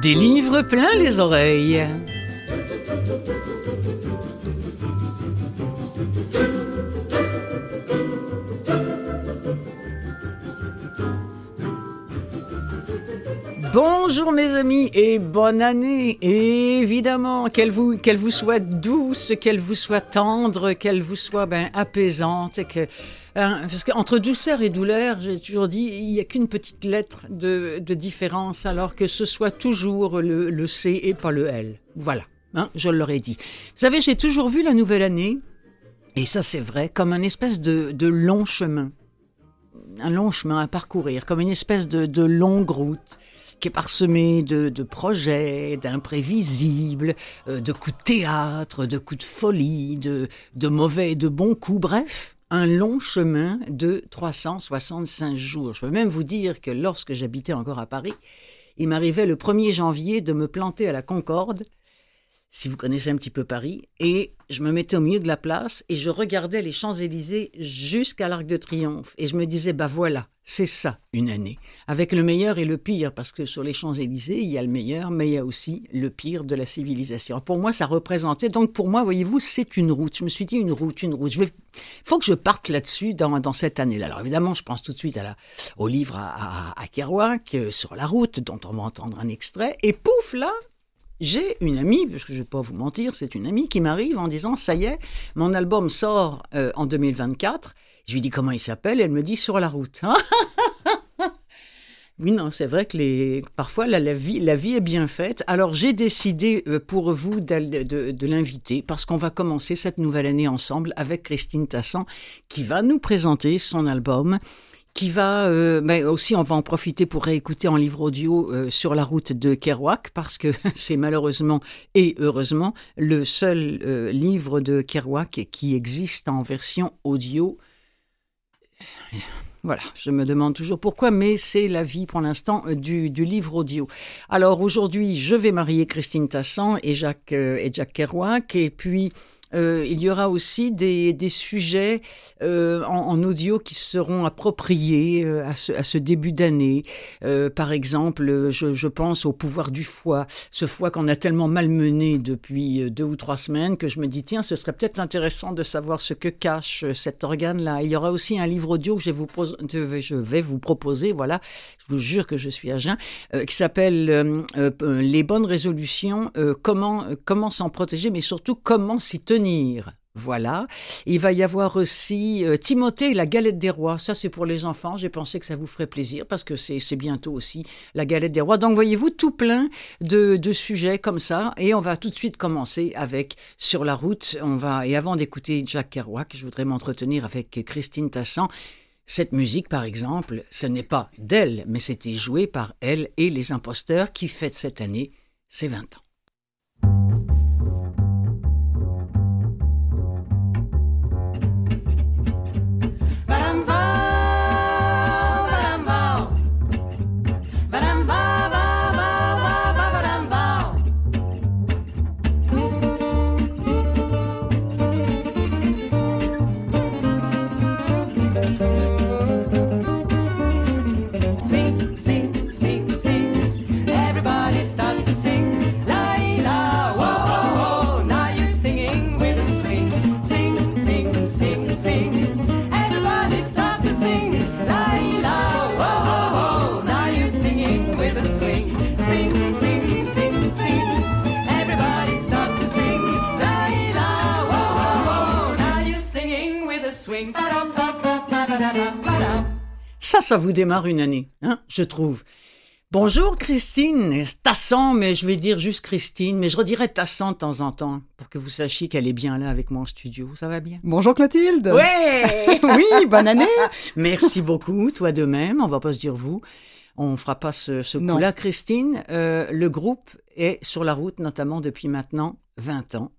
Des livres plein les oreilles. Bonjour mes amis et bonne année. évidemment, qu'elle vous, vous soit douce, qu'elle vous soit tendre, qu'elle vous soit ben, apaisante. Que, hein, parce qu'entre douceur et douleur, j'ai toujours dit, il n'y a qu'une petite lettre de, différence, alors que ce soit toujours le, C et pas le L. Voilà, hein, je l'aurais dit. Vous savez, j'ai toujours vu la nouvelle année, et ça c'est vrai, comme un espèce de, long chemin. Un long chemin à parcourir, comme une espèce de longue route qui est parsemé de, de projets, d'imprévisibles, euh, de coups de théâtre, de coups de folie, de, de mauvais et de bons coups, bref, un long chemin de 365 jours. Je peux même vous dire que lorsque j'habitais encore à Paris, il m'arrivait le 1er janvier de me planter à la Concorde si vous connaissez un petit peu Paris, et je me mettais au milieu de la place et je regardais les Champs-Élysées jusqu'à l'Arc de Triomphe. Et je me disais, bah voilà, c'est ça une année, avec le meilleur et le pire, parce que sur les Champs-Élysées, il y a le meilleur, mais il y a aussi le pire de la civilisation. Pour moi, ça représentait, donc pour moi, voyez-vous, c'est une route. Je me suis dit, une route, une route. Il faut que je parte là-dessus dans, dans cette année-là. Alors évidemment, je pense tout de suite à au livre à, à, à Kerouac, euh, sur la route, dont on va entendre un extrait, et pouf, là, j'ai une amie, parce que je ne vais pas vous mentir, c'est une amie qui m'arrive en disant Ça y est, mon album sort euh, en 2024. Je lui dis comment il s'appelle, elle me dit Sur la route. oui, non, c'est vrai que les... parfois la, vie, est bien faite. Alors j'ai décidé euh, pour vous de, de l'inviter parce qu'on va commencer cette nouvelle année ensemble avec Christine Tassan qui va nous présenter son album qui va, euh, mais aussi on va en profiter pour réécouter en livre audio euh, sur la route de Kerouac parce que c'est malheureusement et heureusement le seul euh, livre de Kerouac qui existe en version audio. Voilà, je me demande toujours pourquoi, mais c'est la vie pour l'instant du, du, livre audio. Alors aujourd'hui, je vais marier Christine Tassan et Jacques, et Jacques Kerouac, et puis euh, il y aura aussi des, des sujets euh, en, audio qui seront appropriés euh, à, ce, à, ce, début d'année. Par exemple, je, pense au pouvoir du foie, ce foie qu'on a tellement malmené depuis deux ou trois semaines que je me dis, tiens, ce serait peut-être intéressant de savoir ce que cache cet organe-là. Il y aura aussi un livre audio que je, vous je vais vous proposer, voilà, je vous jure que je suis à jeun, qui s'appelle Les bonnes résolutions, comment, comment s'en protéger, mais surtout comment s'y tenir voilà. Il va y avoir aussi euh, Timothée et la galette des rois. Ça, c'est pour les enfants. J'ai pensé que ça vous ferait plaisir parce que c'est bientôt aussi la galette des rois. Donc, voyez-vous, tout plein de, sujets comme ça. Et on va tout de suite commencer avec Sur la route. On va, et avant d'écouter Jack Kerouac, je voudrais m'entretenir avec Christine Tassan. Cette musique, par exemple, ce n'est pas d'elle, mais c'était joué par elle et les imposteurs qui fêtent cette année ses 20 ans. Ça, vous démarre une année, hein, je trouve. Bonjour Christine, Tassan, mais je vais dire juste Christine, mais je redirai Tassan de temps en temps pour que vous sachiez qu'elle est bien là avec moi en studio. Ça va bien? Bonjour Clotilde. Ouais. oui, bonne année. Merci beaucoup, toi de même. On va pas se dire vous. On fera pas ce, ce coup-là, Christine. Euh, le groupe est sur la route, notamment depuis maintenant 20 ans.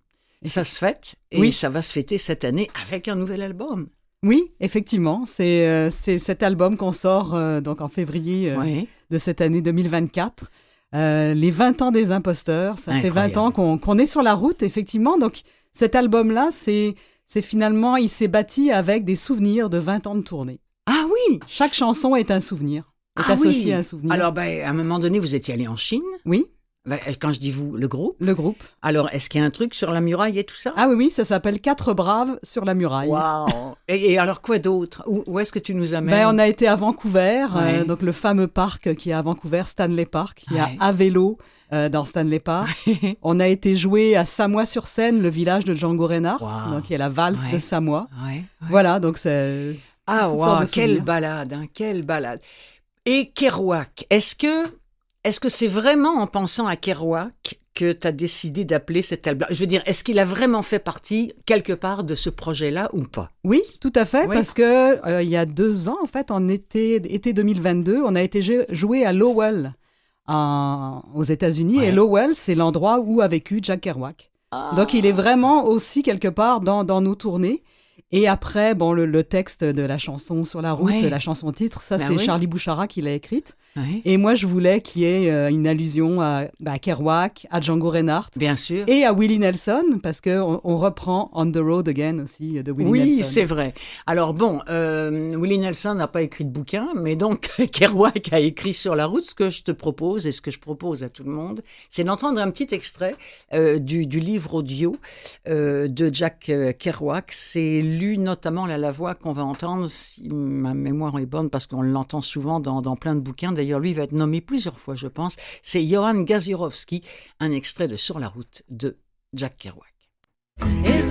Ça se fête et oui. ça va se fêter cette année avec un nouvel album. Oui, effectivement, c'est euh, c'est cet album qu'on sort euh, donc en février euh, de cette année 2024. Euh, les 20 ans des imposteurs, ça Incroyable. fait 20 ans qu'on est sur la route, effectivement. Donc cet album-là, c'est c'est finalement, il s'est bâti avec des souvenirs de 20 ans de tournée. Ah oui Chaque chanson est un souvenir, est ah associée oui. à un souvenir. Alors, ben, à un moment donné, vous étiez allé en Chine Oui. Bah, quand je dis vous, le groupe. Le groupe. Alors, est-ce qu'il y a un truc sur la muraille et tout ça? Ah oui, oui, ça s'appelle Quatre Braves sur la muraille. Waouh. Et, alors, quoi d'autre? Où, est-ce que tu nous amènes? Ben, On a été à Vancouver, euh, donc le fameux parc qui est à Vancouver, Stanley Park. Il y a à vélo euh, dans Stanley Park. on a été joué à Samoa-sur-Seine, le village de Django Reinhardt, donc il y a la valse de Samoa. Voilà, donc c'est... Ah, wow, quelle balade, hein, quelle balade. Et Kerouac, est-ce que est-ce que c'est vraiment en pensant à Kerouac que tu as décidé d'appeler cet album Je veux dire, est-ce qu'il a vraiment fait partie quelque part de ce projet-là ou pas? Oui, tout à fait, parce que euh, il y a deux ans, en fait, en été, été 2022, on a été joué à Lowell aux États-Unis, et Lowell, c'est l'endroit où a vécu Jack Kerouac. Ah. Donc il est vraiment aussi quelque part dans, dans nos tournées. Et après, bon, le, texte de la chanson sur la route, la chanson titre, ça bah c'est Charlie Bouchara qui l'a écrite. Et moi, je voulais qu'il y ait euh, une allusion à, bah, Kerouac, à Django Reinhardt. Bien sûr. Et à Willie Nelson, parce qu'on on reprend On the Road Again aussi de Willie Nelson. Oui, c'est vrai. Alors bon, euh, Willie Nelson n'a pas écrit de bouquin, mais donc Kerouac a écrit sur la route. Ce que je te propose et ce que je propose à tout le monde, c'est d'entendre un petit extrait euh, du, du, livre audio de Jack Kerouac. C'est notamment la, voix qu'on va entendre, si ma mémoire est bonne, parce qu'on l'entend souvent dans, plein de bouquins d'ailleurs lui va être nommé plusieurs fois, je pense, c'est Johan Gazirovski, un extrait de Sur la route de Jack Kerouac.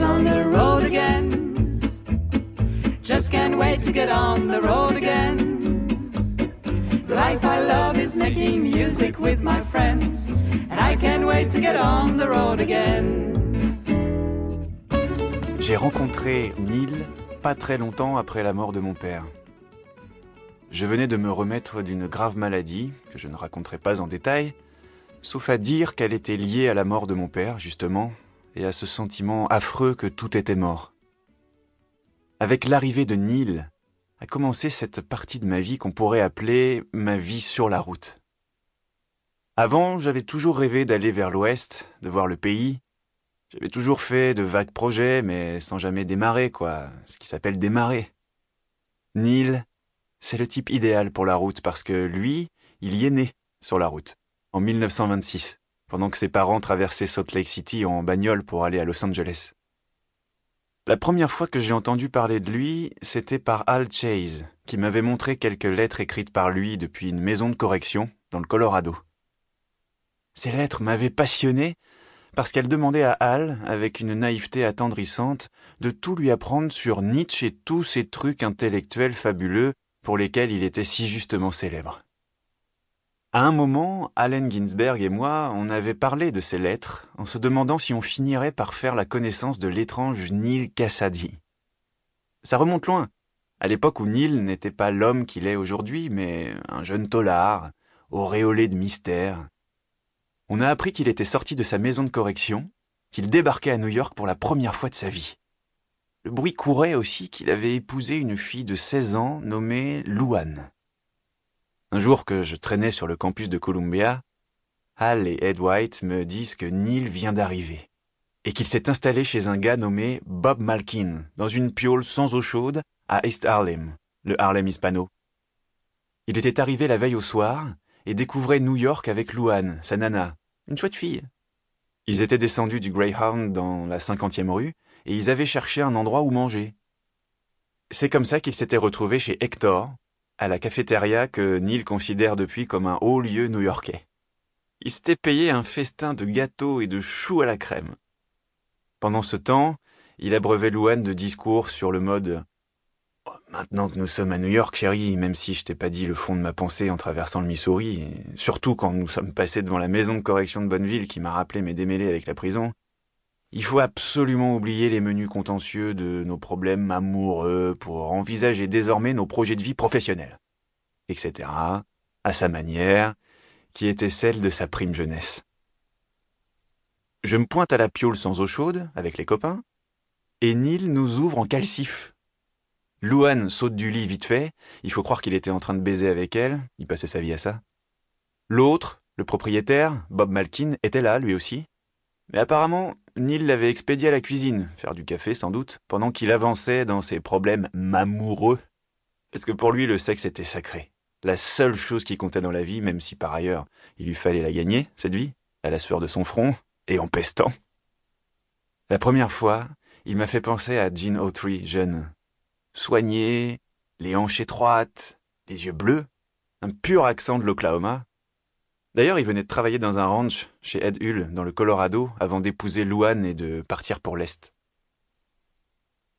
On the road again. Just can't wait to get on the road again. The life I love is making music with my friends, and I can't wait to get on the road again. J'ai rencontré Neil pas très longtemps après la mort de mon père. Je venais de me remettre d'une grave maladie, que je ne raconterai pas en détail, sauf à dire qu'elle était liée à la mort de mon père, justement, et à ce sentiment affreux que tout était mort. Avec l'arrivée de Neil, a commencé cette partie de ma vie qu'on pourrait appeler ma vie sur la route. Avant, j'avais toujours rêvé d'aller vers l'ouest, de voir le pays. J'avais toujours fait de vagues projets, mais sans jamais démarrer, quoi, ce qui s'appelle démarrer. Neil, c'est le type idéal pour la route parce que lui, il y est né sur la route, en 1926, pendant que ses parents traversaient Salt Lake City en bagnole pour aller à Los Angeles. La première fois que j'ai entendu parler de lui, c'était par Al Chase, qui m'avait montré quelques lettres écrites par lui depuis une maison de correction dans le Colorado. Ces lettres m'avaient passionné parce qu'elles demandaient à Al, avec une naïveté attendrissante, de tout lui apprendre sur Nietzsche et tous ces trucs intellectuels fabuleux pour lesquels il était si justement célèbre. À un moment, Allen Ginsberg et moi, on avait parlé de ces lettres, en se demandant si on finirait par faire la connaissance de l'étrange Neil Cassady. Ça remonte loin, à l'époque où Neil n'était pas l'homme qu'il est aujourd'hui, mais un jeune tolard, auréolé de mystère. On a appris qu'il était sorti de sa maison de correction, qu'il débarquait à New York pour la première fois de sa vie. Le bruit courait aussi qu'il avait épousé une fille de 16 ans nommée Louane. Un jour que je traînais sur le campus de Columbia, Hal et Ed White me disent que Neil vient d'arriver et qu'il s'est installé chez un gars nommé Bob Malkin dans une piole sans eau chaude à East Harlem, le Harlem hispano. Il était arrivé la veille au soir et découvrait New York avec Louane, sa nana, une chouette fille. Ils étaient descendus du Greyhound dans la cinquantième rue et ils avaient cherché un endroit où manger. C'est comme ça qu'ils s'étaient retrouvés chez Hector, à la cafétéria que Neil considère depuis comme un haut lieu new-yorkais. Ils s'étaient payé un festin de gâteaux et de choux à la crème. Pendant ce temps, il abreuvait Louane de discours sur le mode Maintenant que nous sommes à New York, chérie, même si je t'ai pas dit le fond de ma pensée en traversant le Missouri, surtout quand nous sommes passés devant la maison de correction de Bonneville qui m'a rappelé mes démêlés avec la prison, il faut absolument oublier les menus contentieux de nos problèmes amoureux pour envisager désormais nos projets de vie professionnels, etc., à sa manière, qui était celle de sa prime jeunesse. Je me pointe à la piole sans eau chaude, avec les copains, et Neil nous ouvre en calcif. Louane saute du lit vite fait, il faut croire qu'il était en train de baiser avec elle, il passait sa vie à ça. L'autre, le propriétaire, Bob Malkin, était là, lui aussi. Mais apparemment, Neil l'avait expédié à la cuisine, faire du café sans doute, pendant qu'il avançait dans ses problèmes mamoureux. Parce que pour lui, le sexe était sacré. La seule chose qui comptait dans la vie, même si par ailleurs il lui fallait la gagner, cette vie. à la sueur de son front et en pestant. La première fois, il m'a fait penser à Gene Autry, jeune. Soigné, les hanches étroites, les yeux bleus, un pur accent de l'Oklahoma. D'ailleurs, il venait de travailler dans un ranch chez Ed Hull, dans le Colorado, avant d'épouser Louane et de partir pour l'Est.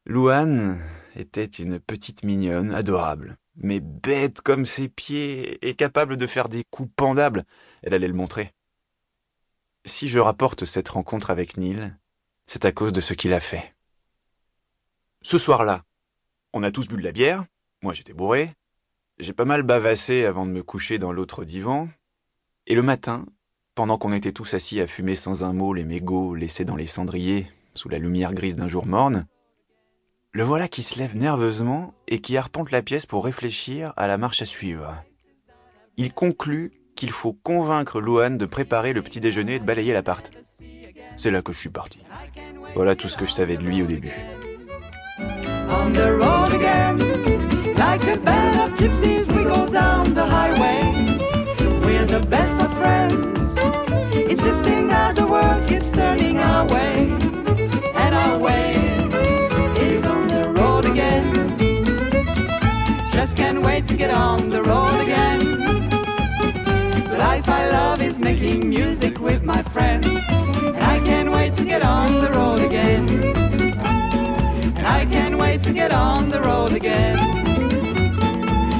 Louane était une petite mignonne, adorable, mais bête comme ses pieds et capable de faire des coups pendables. Elle allait le montrer. Si je rapporte cette rencontre avec Neil, c'est à cause de ce qu'il a fait. Ce soir-là, on a tous bu de la bière, moi j'étais bourré, j'ai pas mal bavassé avant de me coucher dans l'autre divan, et le matin, pendant qu'on était tous assis à fumer sans un mot les mégots laissés dans les cendriers sous la lumière grise d'un jour morne, le voilà qui se lève nerveusement et qui arpente la pièce pour réfléchir à la marche à suivre. Il conclut qu'il faut convaincre Louane de préparer le petit déjeuner et de balayer l'appart. C'est là que je suis parti. Voilà tout ce que je savais de lui au début. On the road again, like a band of gypsies, we go down the highway. We're the best of friends, insisting that the world keeps turning our way, and our way. Is on the road again. Just can't wait to get on the road again. The life I love is making music with my friends. And I can't wait to get on the road again. I can't wait to get on the road again.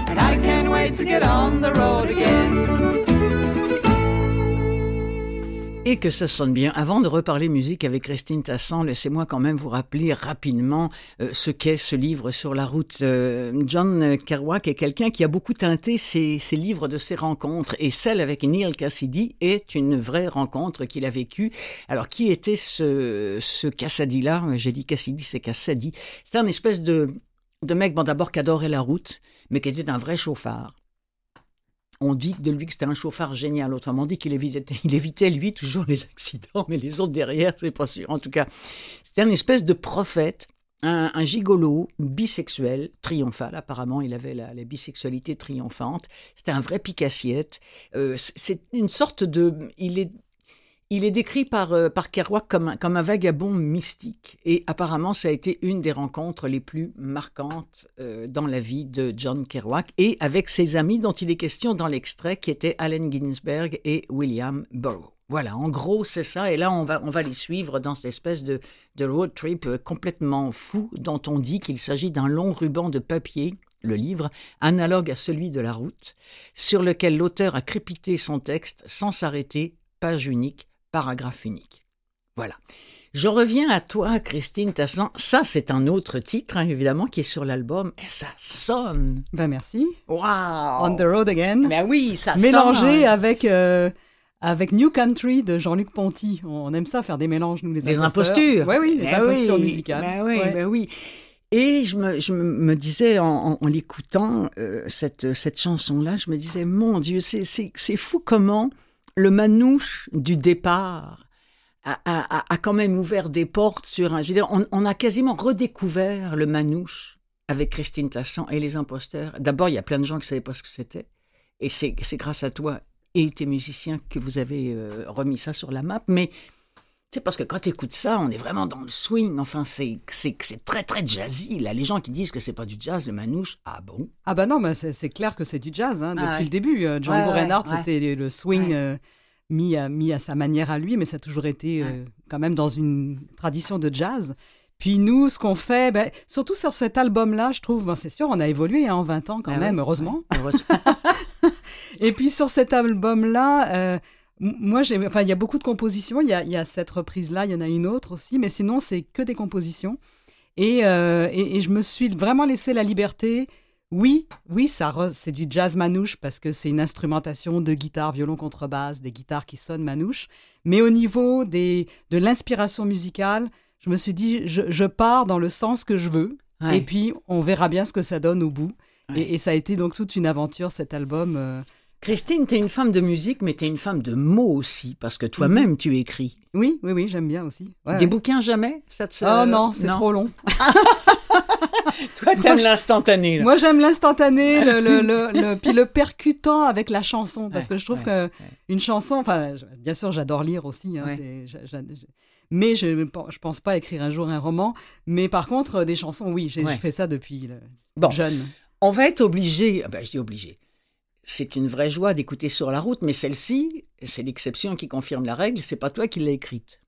And I can't wait to get on the road again. Et que ça sonne bien. Avant de reparler musique avec Christine Tassan, laissez-moi quand même vous rappeler rapidement euh, ce qu'est ce livre sur la route. Euh, John Kerouac est quelqu'un qui a beaucoup teinté ses, livres de ses rencontres et celle avec Neil Cassidy est une vraie rencontre qu'il a vécue. Alors qui était ce, ce Cassidy-là J'ai dit Cassidy, c'est Cassidy. C'était un espèce de, de mec, bon d'abord qui adorait la route, mais qui était un vrai chauffard on dit de lui que c'était un chauffard génial. Autrement dit qu'il évitait, il évitait, lui, toujours les accidents, mais les autres derrière, c'est pas sûr. En tout cas, c'était un espèce de prophète, un, gigolo bisexuel, triomphal. Apparemment, il avait la, bisexualité triomphante. C'était un vrai picassiette. Euh, c'est une sorte de. Il est il est décrit par, euh, Kerouac comme un, vagabond mystique. Et apparemment, ça a été une des rencontres les plus marquantes euh, dans la vie de John Kerouac et avec ses amis dont il est question dans l'extrait, qui étaient Allen Ginsberg et William Burroughs. Voilà, en gros, c'est ça. Et là, on va, on va les suivre dans cette espèce de, de road trip euh, complètement fou dont on dit qu'il s'agit d'un long ruban de papier le livre, analogue à celui de la route, sur lequel l'auteur a crépité son texte sans s'arrêter, page unique, paragraphe unique. Voilà. Je reviens à toi, Christine Tassan. Ça, c'est un autre titre, hein, évidemment, qui est sur l'album. Et ça sonne. Ben merci. Wow. On the road again. Ben oui, ça Mélangé avec euh, avec New Country de Jean-Luc Ponty. On aime ça faire des mélanges, nous les Des impostures. Ouais, oui, des ben impostures musicales. Ben oui, ben oui. Et je me, je me disais en, en, l'écoutant euh, cette cette chanson là, je me disais mon Dieu, c'est c'est fou comment le manouche du départ a, quand même ouvert des portes sur un. Je veux dire, on, a quasiment redécouvert le manouche avec Christine Tassan et les imposteurs. D'abord, il y a plein de gens qui ne savaient pas ce que c'était. Et c'est grâce à toi et tes musiciens que vous avez euh, remis ça sur la map. Mais c'est parce que quand tu écoutes ça, on est vraiment dans le swing. Enfin, c'est très, très jazzy. Là, les gens qui disent que c'est pas du jazz, le manouche, ah bon? Ah bah non, mais c'est clair que c'est du jazz hein, depuis le début. Euh, Django Reinhardt, c'était le swing euh, mis, à, mis à sa manière à lui, mais ça a toujours été euh, quand même dans une tradition de jazz. Puis nous, ce qu'on fait, ben, surtout sur cet album-là, je trouve, ben, c'est sûr, on a évolué hein, en 20 ans quand ah même, heureusement. Et puis sur cet album-là, moi, j'ai, enfin, il y a beaucoup de compositions. Il y a, y a cette reprise-là, il y en a une autre aussi, mais sinon, c'est que des compositions. Et, euh, et, je me suis vraiment laissé la liberté. Oui, oui, ça c'est du jazz manouche parce que c'est une instrumentation de guitare, violon, contrebasse, des guitares qui sonnent manouche. Mais au niveau des, de l'inspiration musicale, je me suis dit, je, je, pars dans le sens que je veux. Et puis, on verra bien ce que ça donne au bout. Et, et, ça a été donc toute une aventure, cet album. Euh, Christine, tu es une femme de musique, mais tu es une femme de mots aussi, parce que toi-même, tu écris. Oui, oui, oui, j'aime bien aussi. Des bouquins jamais? Ça Oh non, c'est trop long. Toi, t'aimes l'instantané. Moi, j'aime l'instantané, le, le, le, puis le percutant avec la chanson, parce que je trouve qu'une que une chanson, enfin, bien sûr, j'adore lire aussi, hein, mais je ne pense pas écrire un jour un roman. Mais par contre, des chansons, oui, j'ai fait ça depuis jeune. On va être obligé, ah ben, je dis obligé, c'est une vraie joie d'écouter sur la route, mais celle-ci, c'est l'exception qui confirme la règle, c'est pas toi qui l'as écrite.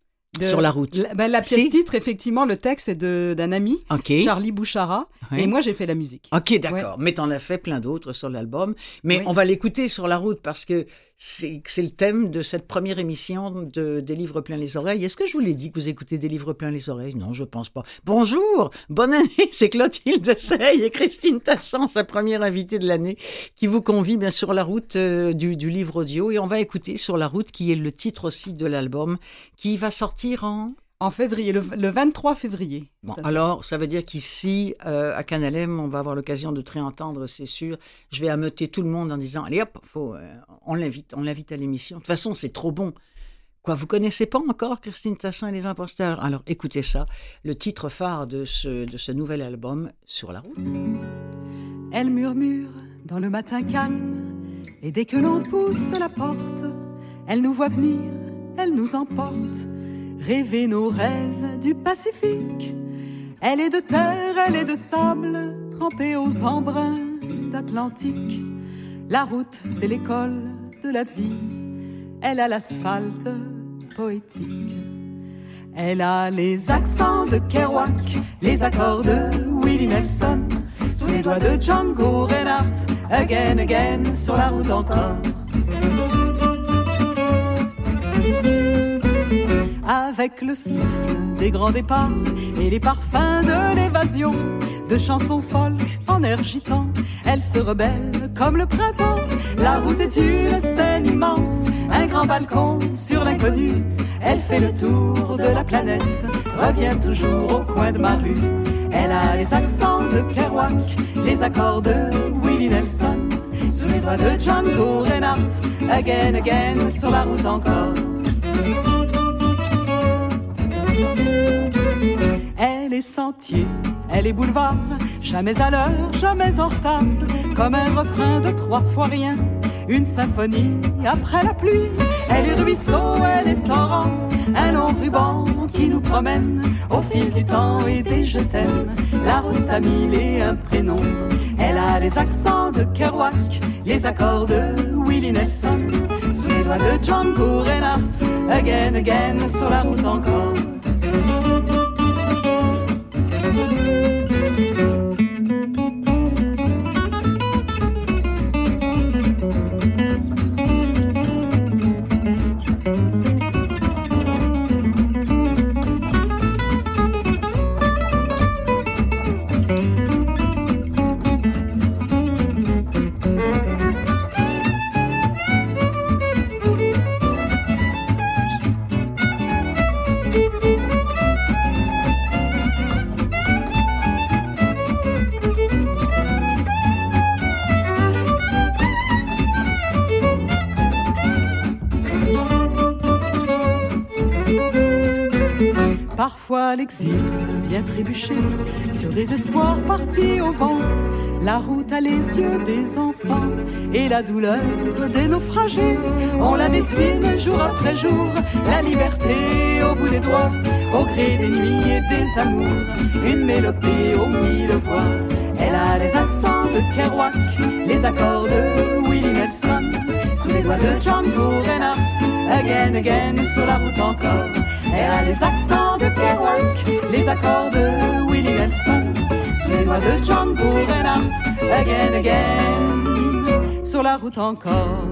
sur la route. La, ben, la pièce titre, effectivement, le texte est d'un ami, Charlie Bouchara, et moi j'ai fait la musique. Ok, d'accord. Mais Mais en as fait plein d'autres sur l'album. Mais on va l'écouter sur la route parce que c'est le thème de cette première émission de Des livres plein les oreilles. Est-ce que je vous l'ai dit que vous écoutez Des livres plein les oreilles? Non, je pense pas. Bonjour, bonne année, c'est Clotilde Sey et Christine Tassan, sa première invitée de l'année, qui vous convie bien sur la route euh, du, livre audio. Et on va écouter Sur la route, qui est le titre aussi de l'album, qui va sortir en... En février, le, 23 février. Bon, alors, ça veut dire qu'ici, euh, à Canalem, on va avoir l'occasion de te réentendre, c'est sûr. Je vais ameuter tout le monde en disant, allez hop, faut, euh, on l'invite, on l'invite à l'émission. De toute façon, c'est trop bon. Quoi, vous connaissez pas encore Christine Tassin et les imposteurs? Alors, écoutez ça, le titre phare de ce, de ce nouvel album, Sur la route. Elle murmure dans le matin calme, et dès que l'on pousse la porte, elle nous voit venir, elle nous emporte rêver nos rêves du Pacifique. Elle est de terre, elle est de sable, trempée aux embruns d'Atlantique. La route, c'est l'école de la vie. Elle a l'asphalte poétique. Elle a les accents de Kerouac, les accords de Willie Nelson, sous les doigts de Django Reinhardt, again, again, sur la route encore avec le souffle des grands départs et les parfums de l'évasion, de chansons folk en air. Elle se rebelle comme le printemps. La route est une scène immense, un grand balcon sur l'inconnu. Elle fait le tour de la planète, revient toujours au coin de ma rue. Elle a les accents de Kerouac, les accords de Willie Nelson, sous les doigts de Django Reinhardt, again, again, sur la route encore. Elle est sentier, elle est boulevard, jamais à l'heure, jamais en retard, comme un refrain de trois fois rien, une symphonie après la pluie. Elle est ruisseau, elle est torrent, un long ruban qui nous promène au fil du temps et des je t'aime. La route a mille et un prénom. Elle a les accents de Kerouac, les accords de Willie Nelson, sous les doigts de Django Reinhardt, again, again, sur la route encore. La route a les yeux des enfants et la douleur des naufragés. On la dessine jour après jour, la liberté au bout des doigts, au gré des nuits et des amours. Une mélopée aux mille voix. Elle a les accents de Kerouac, les accords de Willie Nelson, sous les doigts de Django Reinhardt, again, again, sur la route encore. Elle a les accents de Kerouac, les accords de Willie Nelson, de Django Reinhardt, again, again, sur la route encore.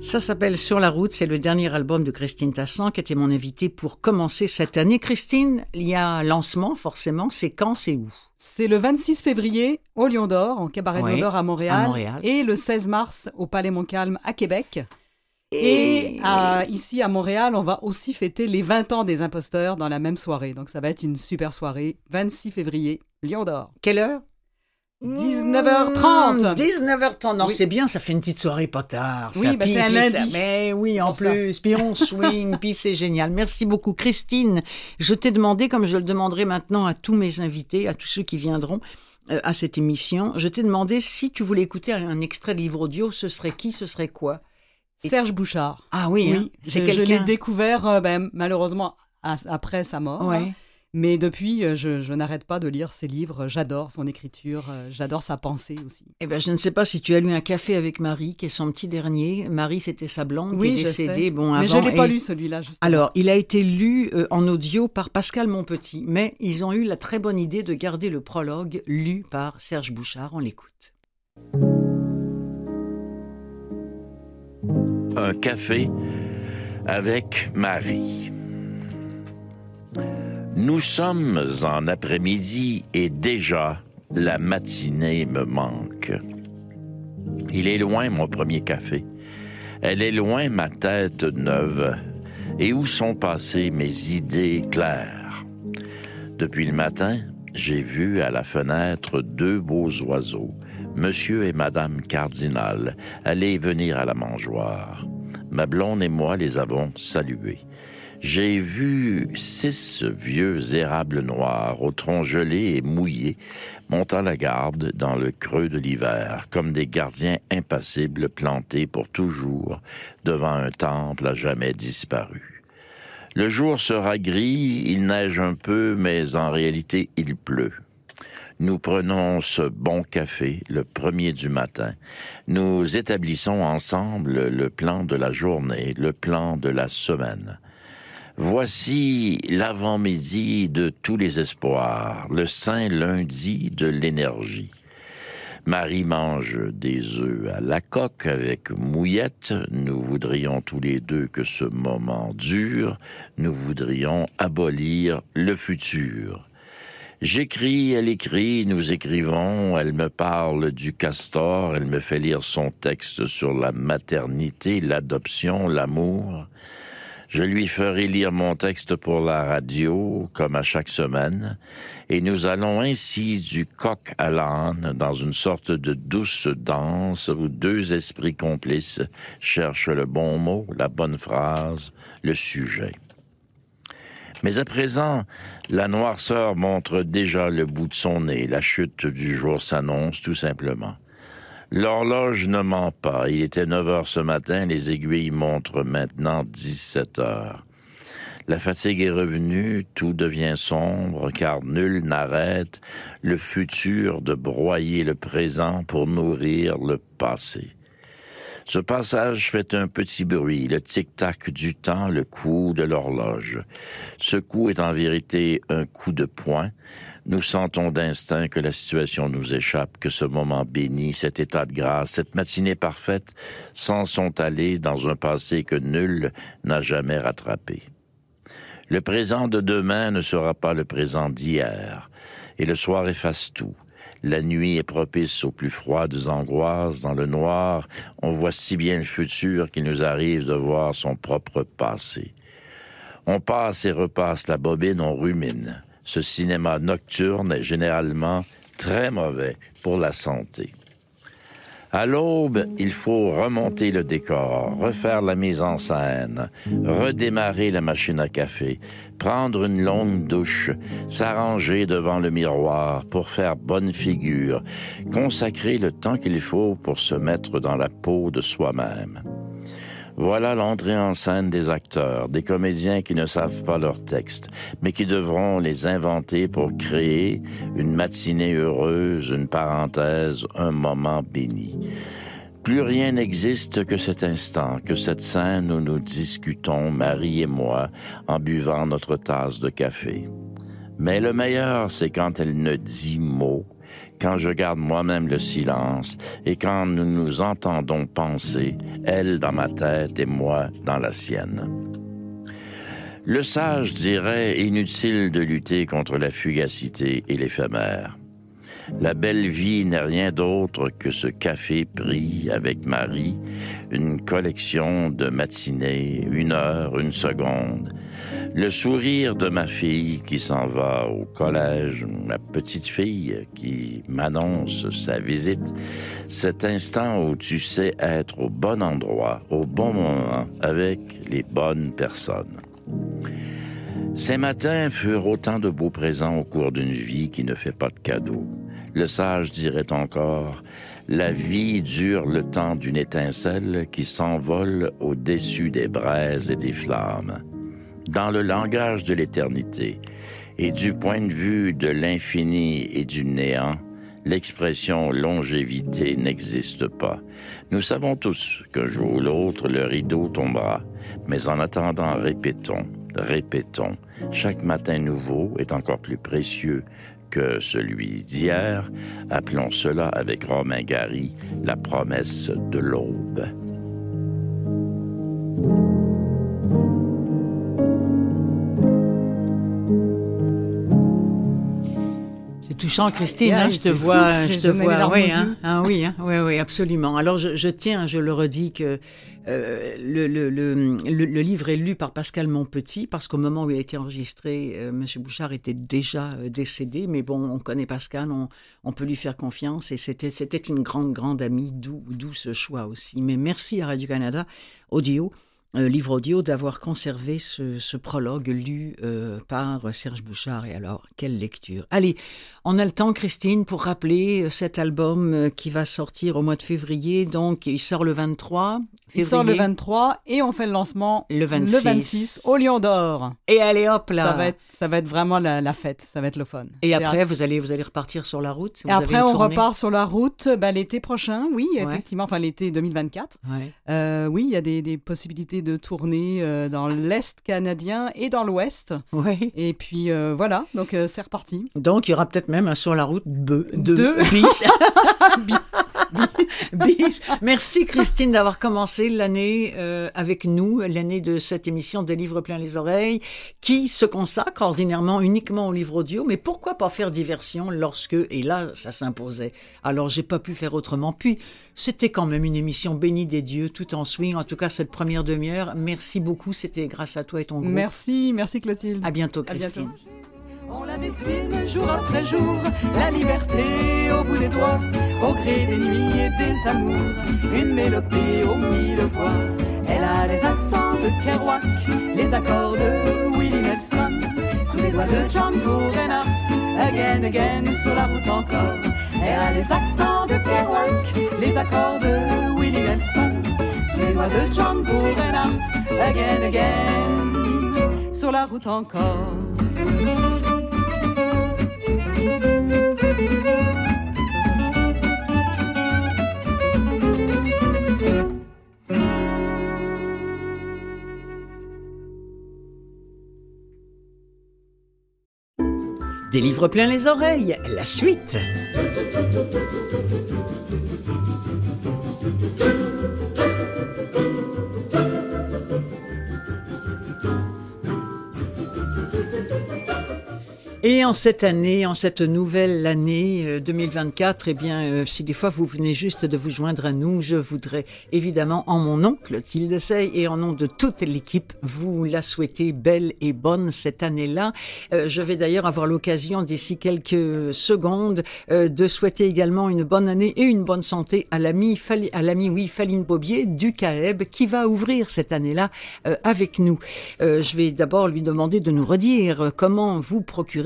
Ça s'appelle Sur la route, c'est le dernier album de Christine Tassan qui était mon invitée pour commencer cette année. Christine, il y a lancement forcément, c'est quand, c'est où? C'est le 26 février au Lion d'Or, en Cabaret Lion d'Or à Montréal, et le 16 mars au Palais Montcalm à Québec. Et, ici à Montréal, on va aussi fêter les 20 ans des imposteurs dans la même soirée. Donc ça va être une super soirée, 26 février, Lion d'Or. Quelle heure? 19h30. 19h30. Non, c'est bien, ça fait une petite soirée potard. Oui, bah c'est un lundi. Mais oui, en plus. Puis on swing, puis c'est génial. Merci beaucoup, Christine. Je t'ai demandé, comme je le demanderai maintenant à tous mes invités, à tous ceux qui viendront euh, à cette émission, je t'ai demandé si tu voulais écouter un, extrait de livre audio, ce serait qui, ce serait quoi? Serge Bouchard. Ah oui, hein. je, je l'ai découvert euh, ben, malheureusement après sa mort. Ouais. Mais depuis, euh, je, n'arrête pas de lire ses livres. J'adore son écriture, euh, j'adore sa pensée aussi. Eh ben, je ne sais pas si tu as lu un café avec Marie, qui est son petit dernier. Marie, c'était sa blonde oui, qui est décédée. Bon, mais je ne l'ai pas lu celui-là. Alors, il a été lu euh, en audio par Pascal Monpetit, mais ils ont eu la très bonne idée de garder le prologue lu par Serge Bouchard. On l'écoute. Un café avec Marie. Nous sommes en après-midi et déjà la matinée me manque. Il est loin mon premier café. Elle est loin ma tête neuve. Et où sont passées mes idées claires? Depuis le matin, j'ai vu à la fenêtre deux beaux oiseaux, Monsieur et Madame Cardinal, aller venir à la mangeoire. Ma blonde et moi les avons salués j'ai vu six vieux érables noirs, au tronc gelé et mouillé, montant la garde dans le creux de l'hiver, comme des gardiens impassibles plantés pour toujours devant un temple à jamais disparu. Le jour sera gris, il neige un peu, mais en réalité il pleut. Nous prenons ce bon café le premier du matin. Nous établissons ensemble le plan de la journée, le plan de la semaine. Voici l'avant-midi de tous les espoirs, le saint lundi de l'énergie. Marie mange des œufs à la coque avec mouillette. Nous voudrions tous les deux que ce moment dure. Nous voudrions abolir le futur. J'écris, elle écrit, nous écrivons, elle me parle du castor, elle me fait lire son texte sur la maternité, l'adoption, l'amour. Je lui ferai lire mon texte pour la radio, comme à chaque semaine, et nous allons ainsi du coq à l'âne dans une sorte de douce danse où deux esprits complices cherchent le bon mot, la bonne phrase, le sujet. Mais à présent, la noirceur montre déjà le bout de son nez, la chute du jour s'annonce tout simplement. L'horloge ne ment pas. Il était 9 heures ce matin, les aiguilles montrent maintenant 17 heures. La fatigue est revenue, tout devient sombre, car nul n'arrête le futur de broyer le présent pour nourrir le passé. Ce passage fait un petit bruit, le tic-tac du temps, le coup de l'horloge. Ce coup est en vérité un coup de poing, nous sentons d'instinct que la situation nous échappe, que ce moment béni, cet état de grâce, cette matinée parfaite s'en sont allés dans un passé que nul n'a jamais rattrapé. Le présent de demain ne sera pas le présent d'hier, et le soir efface tout. La nuit est propice aux plus froides angoisses. Dans le noir, on voit si bien le futur qu'il nous arrive de voir son propre passé. On passe et repasse la bobine, on rumine ce cinéma nocturne est généralement très mauvais pour la santé. À l'aube, il faut remonter le décor, refaire la mise en scène, redémarrer la machine à café, prendre une longue douche, s'arranger devant le miroir pour faire bonne figure, consacrer le temps qu'il faut pour se mettre dans la peau de soi-même. Voilà l'entrée en scène des acteurs, des comédiens qui ne savent pas leur texte, mais qui devront les inventer pour créer une matinée heureuse, une parenthèse, un moment béni. Plus rien n'existe que cet instant, que cette scène où nous discutons, Marie et moi, en buvant notre tasse de café. Mais le meilleur, c'est quand elle ne dit mot, quand je garde moi-même le silence et quand nous nous entendons penser, elle dans ma tête et moi dans la sienne. Le sage dirait inutile de lutter contre la fugacité et l'éphémère. La belle vie n'est rien d'autre que ce café pris avec Marie, une collection de matinées, une heure, une seconde. Le sourire de ma fille qui s'en va au collège, ma petite fille qui m'annonce sa visite, cet instant où tu sais être au bon endroit, au bon moment, avec les bonnes personnes. Ces matins furent autant de beaux présents au cours d'une vie qui ne fait pas de cadeaux. Le sage dirait encore, la vie dure le temps d'une étincelle qui s'envole au-dessus des braises et des flammes. Dans le langage de l'éternité et du point de vue de l'infini et du néant, l'expression longévité n'existe pas. Nous savons tous qu'un jour ou l'autre le rideau tombera, mais en attendant, répétons, répétons, chaque matin nouveau est encore plus précieux que celui d'hier, appelons cela avec Romain Gary la promesse de l'aube. C'est touchant, Christine. Hein, je te vois, je te vois. Oui, hein, ah, oui, hein, oui, oui, absolument. Alors, je, je, tiens, je le redis que euh, le, le, le, le, livre est lu par Pascal Monpetit parce qu'au moment où il a été enregistré, euh, Bouchard était déjà euh, décédé. Mais bon, on connaît Pascal, on, on peut lui faire confiance et c'était c'était une grande grande amie, d'où d'où ce choix aussi. Mais merci à Radio Canada Audio euh, livre audio d'avoir conservé ce, ce, prologue lu euh, par Serge Bouchard. Et alors, quelle lecture. Allez, on a le temps, Christine, pour rappeler euh, cet album qui va sortir au mois de février. Donc, il sort le 23. Il sort le 23 et on fait le lancement le 26, le 26 au Lion d'Or. Et allez hop là. Ça va être, ça va être vraiment la, la fête, ça va être le fun. Et après, vous allez, vous allez repartir sur la route. et après, on repart sur la route ben, l'été prochain, oui, ouais. effectivement, enfin l'été 2024. Ouais. Euh, oui, il y a des, des possibilités de tourner euh, dans l'Est canadien et dans l'Ouest. Et puis euh, voilà, donc c'est reparti. Donc il y aura peut-être même un sur la route de, de, de. bis. bis. Merci Christine d'avoir commencé l'année euh, avec nous, l'année de cette émission des livres plein les oreilles, qui se consacre ordinairement uniquement au livre audio, mais pourquoi pas faire diversion lorsque, et là ça s'imposait. Alors j'ai pas pu faire autrement. Puis c'était quand même une émission bénie des dieux, tout en swing, en tout cas cette première demi-heure. Merci beaucoup, c'était grâce à toi et ton groupe. Merci, merci Clotilde. À bientôt Christine. À bientôt. On la dessine jour après jour, la liberté au bout des doigts, au gré des nuits et des amours, une mélopée aux mille voix. Elle a les accents de Kerouac, les accords de Willie Nelson, sous les doigts de Django Reinhardt, again, again, sur la route encore. Elle a les accents de Kerouac, les accords de Willie Nelson, sous les doigts de Django Reinhardt, again, again, sur la route encore. Des livres plein les oreilles, la suite. Et en cette année, en cette nouvelle année euh, 2024, eh bien, euh, si des fois vous venez juste de vous joindre à nous, je voudrais évidemment, en mon nom, Clotilde Sey, et en nom de toute l'équipe, vous la souhaiter belle et bonne cette année-là. Euh, je vais d'ailleurs avoir l'occasion d'ici quelques secondes euh, de souhaiter également une bonne année et une bonne santé à l'ami, à l'ami, oui, Faline Bobier du CAEB, qui va ouvrir cette année-là euh, avec nous. je vais d'abord lui demander de nous redire comment vous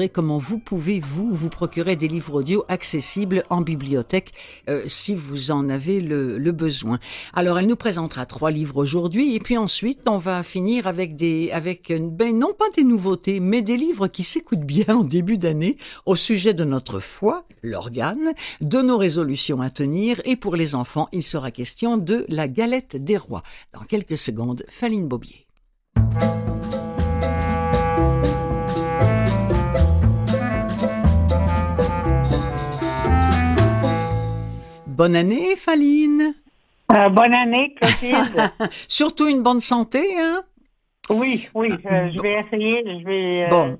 comment vous pouvez, vous, vous procurer des livres audio accessibles en bibliothèque euh, si vous en avez le, besoin. Alors, elle nous présentera trois livres aujourd'hui et puis ensuite, on va finir avec des, avec, ben, non pas des nouveautés, mais des livres qui s'écoutent bien en début d'année au sujet de notre foi, l'organe, de nos résolutions à tenir et pour les enfants, il sera question de la galette des rois. Dans quelques secondes, Faline Bobier. Bonne année, Faline. Euh, bonne année, Clotilde. Surtout une bonne santé, hein? Oui, oui, euh, je vais essayer. Je vais. Euh, bon.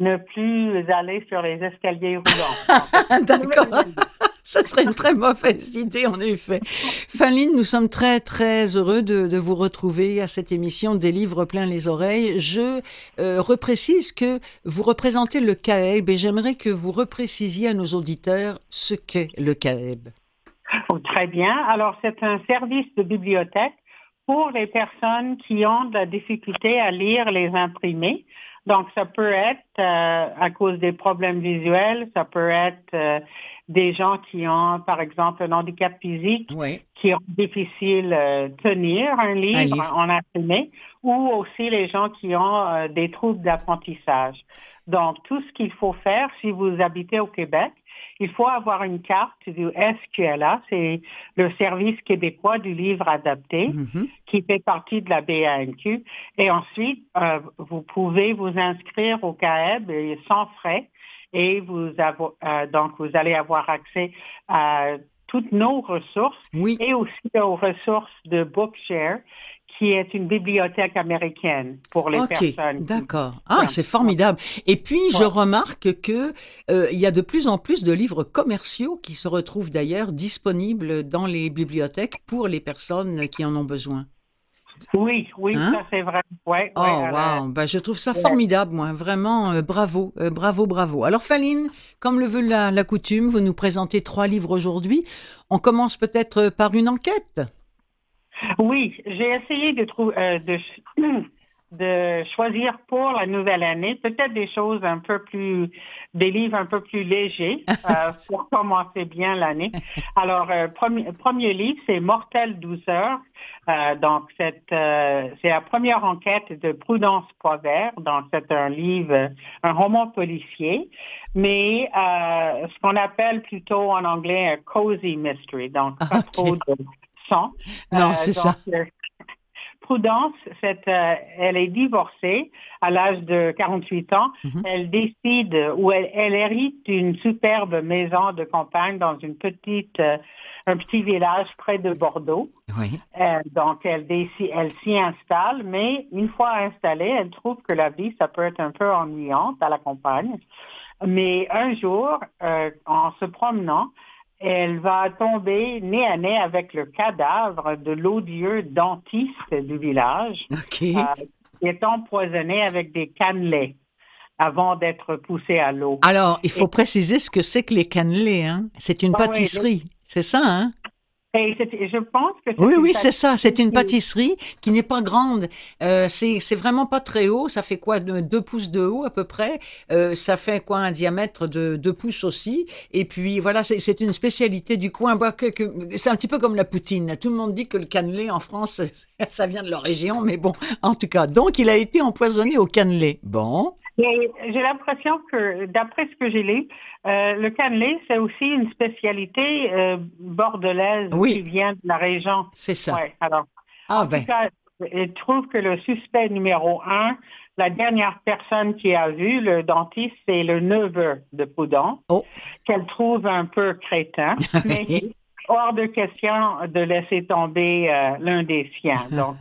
ne plus aller sur les escaliers roulants. D'accord. Ça serait une très mauvaise idée, en effet. Fanline, nous sommes très, très heureux de, vous retrouver à cette émission des livres plein les oreilles. Je euh, reprécise que vous représentez le CAEB et j'aimerais que vous reprécisiez à nos auditeurs ce qu'est le CAEB. Oh, très bien. Alors, c'est un service de bibliothèque pour les personnes qui ont de la difficulté à lire les imprimés. Donc, ça peut être euh, à cause des problèmes visuels, ça peut être euh, des gens qui ont, par exemple, un handicap physique, qui ont difficile euh, tenir un livre, en imprimé, ou aussi les gens qui ont euh, des troubles d'apprentissage. Donc, tout ce qu'il faut faire si vous habitez au Québec, il faut avoir une carte du SQLA, c'est le service québécois du livre adapté, mm-hmm. qui fait partie de la BANQ. Et ensuite, euh, vous pouvez vous inscrire au CAEB sans frais et vous avez, euh, donc vous allez avoir accès à toutes nos ressources et aussi aux ressources de Bookshare qui est une bibliothèque américaine pour les personnes. D'accord. Ah, c'est formidable. Et puis, je remarque que euh, il y a de plus en plus de livres commerciaux qui se retrouvent d'ailleurs disponibles dans les bibliothèques pour les personnes qui en ont besoin. Oui, oui, hein? ça c'est vrai. Ouais, oh, wow. Ben, je trouve ça formidable, moi. Vraiment, euh, bravo, euh, bravo, bravo. Alors, Faline, comme le veut la, la coutume, vous nous présentez trois livres aujourd'hui. On commence peut-être par une enquête? Oui, j'ai essayé de trouver, euh, de, de choisir pour la nouvelle année peut-être des choses un peu plus, des livres un peu plus légers euh, pour commencer bien l'année. Alors, euh, premier, premier livre, c'est Mortelle douceur. Donc, c'est c'est la première enquête de Prudence Poivert. Donc, c'est un livre, un roman policier, mais ce qu'on appelle plutôt en anglais un cozy mystery. Donc, pas trop de sang. Non, c'est ça. Prudence, euh, elle est divorcée à l'âge de 48 ans. Mhm. Elle décide ou elle, hérite d'une superbe maison de campagne dans une petite, euh, un petit village près de Bordeaux. Euh, donc, elle, elle s'y installe, mais une fois installée, elle trouve que la vie, ça peut être un peu ennuyante à la campagne. Mais un jour, en se promenant, elle va tomber nez à nez avec le cadavre de l'odieux dentiste du village, euh, qui est empoisonné avec des cannelés avant d'être poussé à l'eau. Alors, il faut préciser ce que c'est que les cannelés. Hein? C'est une pâtisserie, c'est ça, hein? Et je pense que oui, oui, c'est ça. C'est une pâtisserie qui n'est pas grande. Euh, c'est vraiment pas très haut. Ça fait quoi, deux pouces de haut à peu près? Euh, ça fait quoi, un diamètre de deux pouces aussi? Et puis voilà, c'est une spécialité du coin. Que, c'est un petit peu comme la poutine. Tout le monde dit que le cannelé en France, ça vient de leur région, mais bon, en tout cas, donc il a été empoisonné au cannelé. Bon. J'ai l'impression que, d'après ce que j'ai lu, euh, le cannelé, c'est aussi une spécialité euh, bordelaise qui vient de la région. C'est ça. alors, ah, en ben. tout cas, je trouve que le suspect numéro un, la dernière personne qui a vu le dentiste, c'est le neveu de Prudence, oh. qu'elle trouve un peu crétin, mais hors de question de laisser tomber euh, l'un des siens. Donc,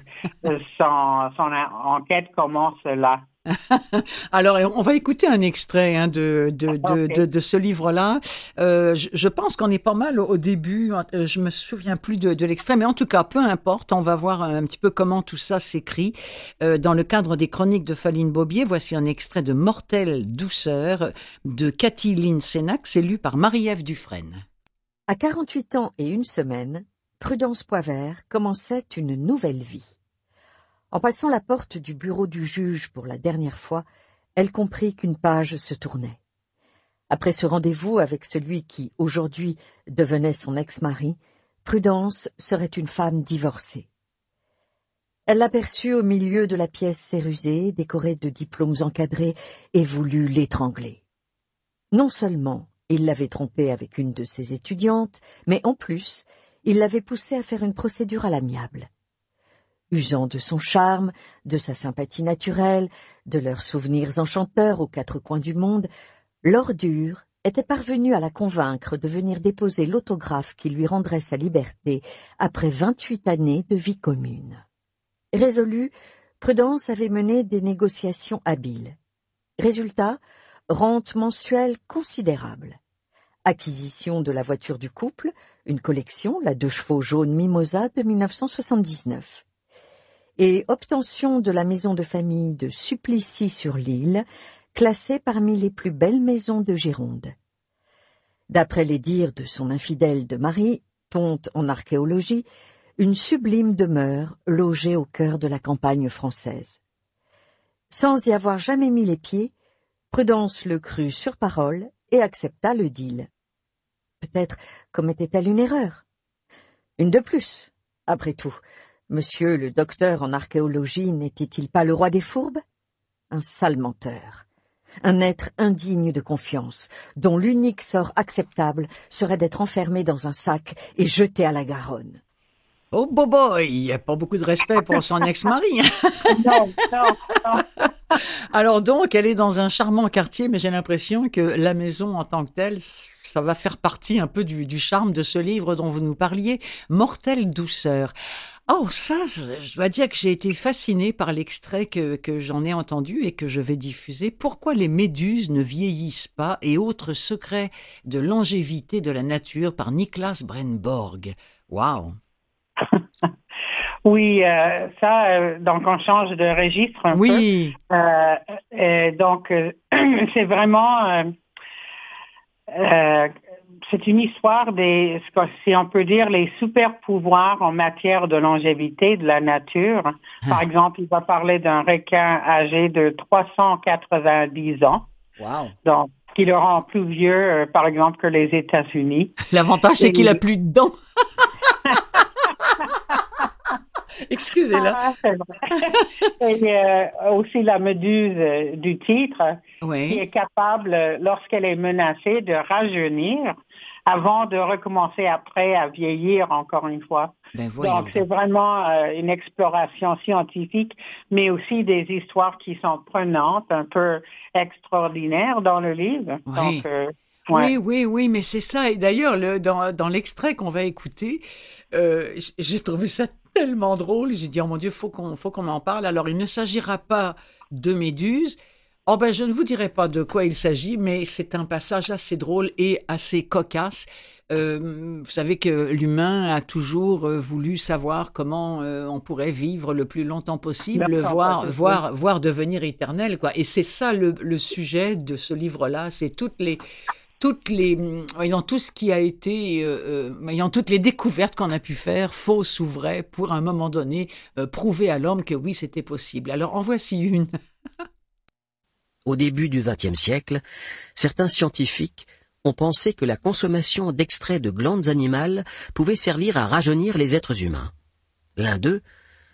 son, son enquête commence là. Alors, on va écouter un extrait hein, de, de, de, ce livre-là. Euh, je, pense qu'on est pas mal au, début. Euh, je me souviens plus de, l'extrait, mais en tout cas, peu importe. On va voir un petit peu comment tout ça s'écrit. Euh, dans le cadre des chroniques de Faline Bobier, voici un extrait de Mortelle douceur de Cathy Lynn C'est lu par Marie-Ève Dufresne. À 48 ans et une semaine, Prudence Poivert commençait une nouvelle vie. En passant la porte du bureau du juge pour la dernière fois, elle comprit qu'une page se tournait. Après ce rendez-vous avec celui qui, aujourd'hui, devenait son ex-mari, Prudence serait une femme divorcée. Elle l'aperçut au milieu de la pièce sérusée, décorée de diplômes encadrés, et voulut l'étrangler. Non seulement il l'avait trompée avec une de ses étudiantes, mais en plus, il l'avait poussée à faire une procédure à l'amiable usant de son charme, de sa sympathie naturelle, de leurs souvenirs enchanteurs aux quatre coins du monde, l'ordure était parvenue à la convaincre de venir déposer l'autographe qui lui rendrait sa liberté après vingt-huit années de vie commune. Résolue, Prudence avait mené des négociations habiles. Résultat, rente mensuelle considérable. Acquisition de la voiture du couple, une collection, la deux chevaux jaune Mimosa de 1979. Et obtention de la maison de famille de Supplicy-sur-l'Île, classée parmi les plus belles maisons de Gironde. D'après les dires de son infidèle de mari, ponte en archéologie, une sublime demeure logée au cœur de la campagne française. Sans y avoir jamais mis les pieds, Prudence le crut sur parole et accepta le deal. Peut-être commettait-elle une erreur. Une de plus, après tout. Monsieur le docteur en archéologie n'était-il pas le roi des fourbes? Un sale menteur. Un être indigne de confiance, dont l'unique sort acceptable serait d'être enfermé dans un sac et jeté à la Garonne. Oh, bobo, il n'y a pas beaucoup de respect pour son ex-mari. non, non, non. Alors donc, elle est dans un charmant quartier, mais j'ai l'impression que la maison en tant que telle, ça va faire partie un peu du, charme de ce livre dont vous nous parliez, Mortelle douceur. Oh, ça, je dois dire que j'ai été fascinée par l'extrait que, que j'en ai entendu et que je vais diffuser. Pourquoi les méduses ne vieillissent pas et autres secrets de longévité de la nature par Niklas Brenborg. Waouh! Oui, euh, ça, euh, donc on change de registre un oui. peu. Euh, donc, c'est vraiment, c'est une histoire des, si on peut dire, les super pouvoirs en matière de longévité de la nature. Par ah. exemple, il va parler d'un requin âgé de 390 ans. Wow. Donc, qui le rend plus vieux, par exemple, que les États-Unis. L'avantage, c'est qu'il a plus de dents. Excusez-la. Ah, Et euh, aussi la méduse euh, du titre, qui est capable, lorsqu'elle est menacée, de rajeunir avant de recommencer après à vieillir encore une fois. Ben, Donc c'est vraiment euh, une exploration scientifique, mais aussi des histoires qui sont prenantes, un peu extraordinaires dans le livre. Oui. Oui, oui, oui, mais c'est ça. Et d'ailleurs, dans, dans l'extrait qu'on va écouter, j'ai trouvé ça tellement drôle. J'ai dit, oh mon Dieu, faut qu'on, faut qu'on en parle. Alors, il ne s'agira pas de méduses. Oh ben, je ne vous dirai pas de quoi il s'agit, mais c'est un passage assez drôle et assez cocasse. Euh, vous savez que l'humain a toujours euh, voulu savoir comment euh, on pourrait vivre le plus longtemps possible, voire, voire, voire devenir éternel, quoi. Et c'est ça le, le sujet de ce livre-là. C'est toutes les toutes les, voyons, tout ce qui a été, euh, euh toutes les découvertes qu'on a pu faire, fausses ou vraies, pour un moment donné euh, prouver à l'homme que oui, c'était possible. Alors en voici une. Au début du XXe siècle, certains scientifiques ont pensé que la consommation d'extraits de glandes animales pouvait servir à rajeunir les êtres humains. L'un d'eux,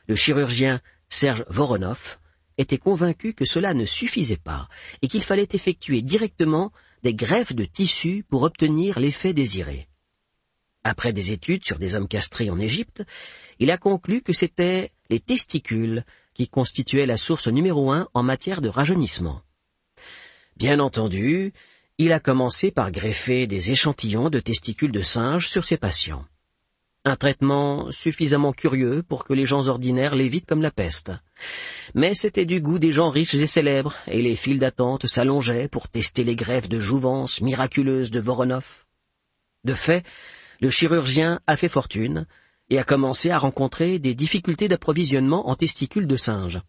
le chirurgien Serge Voronov, était convaincu que cela ne suffisait pas et qu'il fallait effectuer directement des greffes de tissu pour obtenir l'effet désiré. Après des études sur des hommes castrés en Égypte, il a conclu que c'étaient les testicules qui constituaient la source numéro un en matière de rajeunissement. Bien entendu, il a commencé par greffer des échantillons de testicules de singe sur ses patients. Un traitement suffisamment curieux pour que les gens ordinaires l'évitent comme la peste. Mais c'était du goût des gens riches et célèbres, et les files d'attente s'allongeaient pour tester les greffes de jouvence miraculeuses de Voronov. De fait, le chirurgien a fait fortune, et a commencé à rencontrer des difficultés d'approvisionnement en testicules de singe.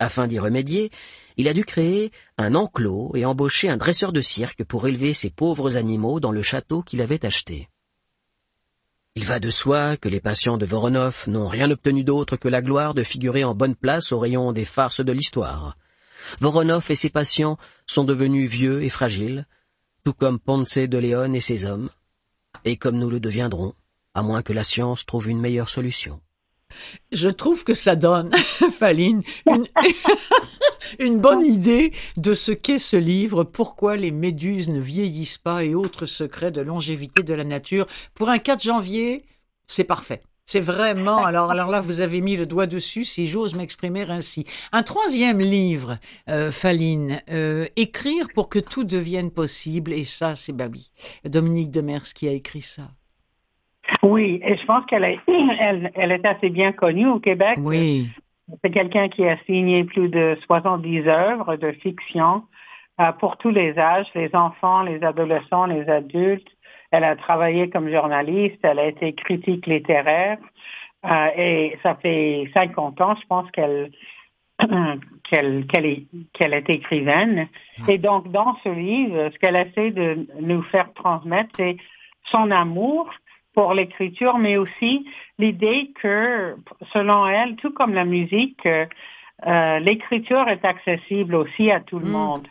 Afin d'y remédier, il a dû créer un enclos et embaucher un dresseur de cirque pour élever ces pauvres animaux dans le château qu'il avait acheté. Il va de soi que les patients de Voronov n'ont rien obtenu d'autre que la gloire de figurer en bonne place au rayon des farces de l'histoire. Voronov et ses patients sont devenus vieux et fragiles, tout comme Ponce de Léon et ses hommes, et comme nous le deviendrons, à moins que la science trouve une meilleure solution. Je trouve que ça donne, Faline, une, une bonne idée de ce qu'est ce livre, Pourquoi les méduses ne vieillissent pas et autres secrets de longévité de la nature. Pour un 4 janvier, c'est parfait. C'est vraiment, alors, alors là, vous avez mis le doigt dessus, si j'ose m'exprimer ainsi. Un troisième livre, euh, Faline, euh, Écrire pour que tout devienne possible, et ça, c'est, oui, Dominique Demers qui a écrit ça. Oui, et je pense qu'elle est, elle, est assez bien connue au Québec. Oui. C'est quelqu'un qui a signé plus de 70 œuvres de fiction. euh, pour tous les âges, les enfants, les adolescents, les adultes. Elle a travaillé comme journaliste, elle a été critique littéraire euh, et ça fait 50 ans, je pense qu'elle qu'elle est écrivaine. Et donc dans ce livre, ce qu'elle essaie de nous faire transmettre, c'est son amour pour l'écriture, mais aussi l'idée que, selon elle, tout comme la musique, euh, l'écriture est accessible aussi à tout le mm. monde.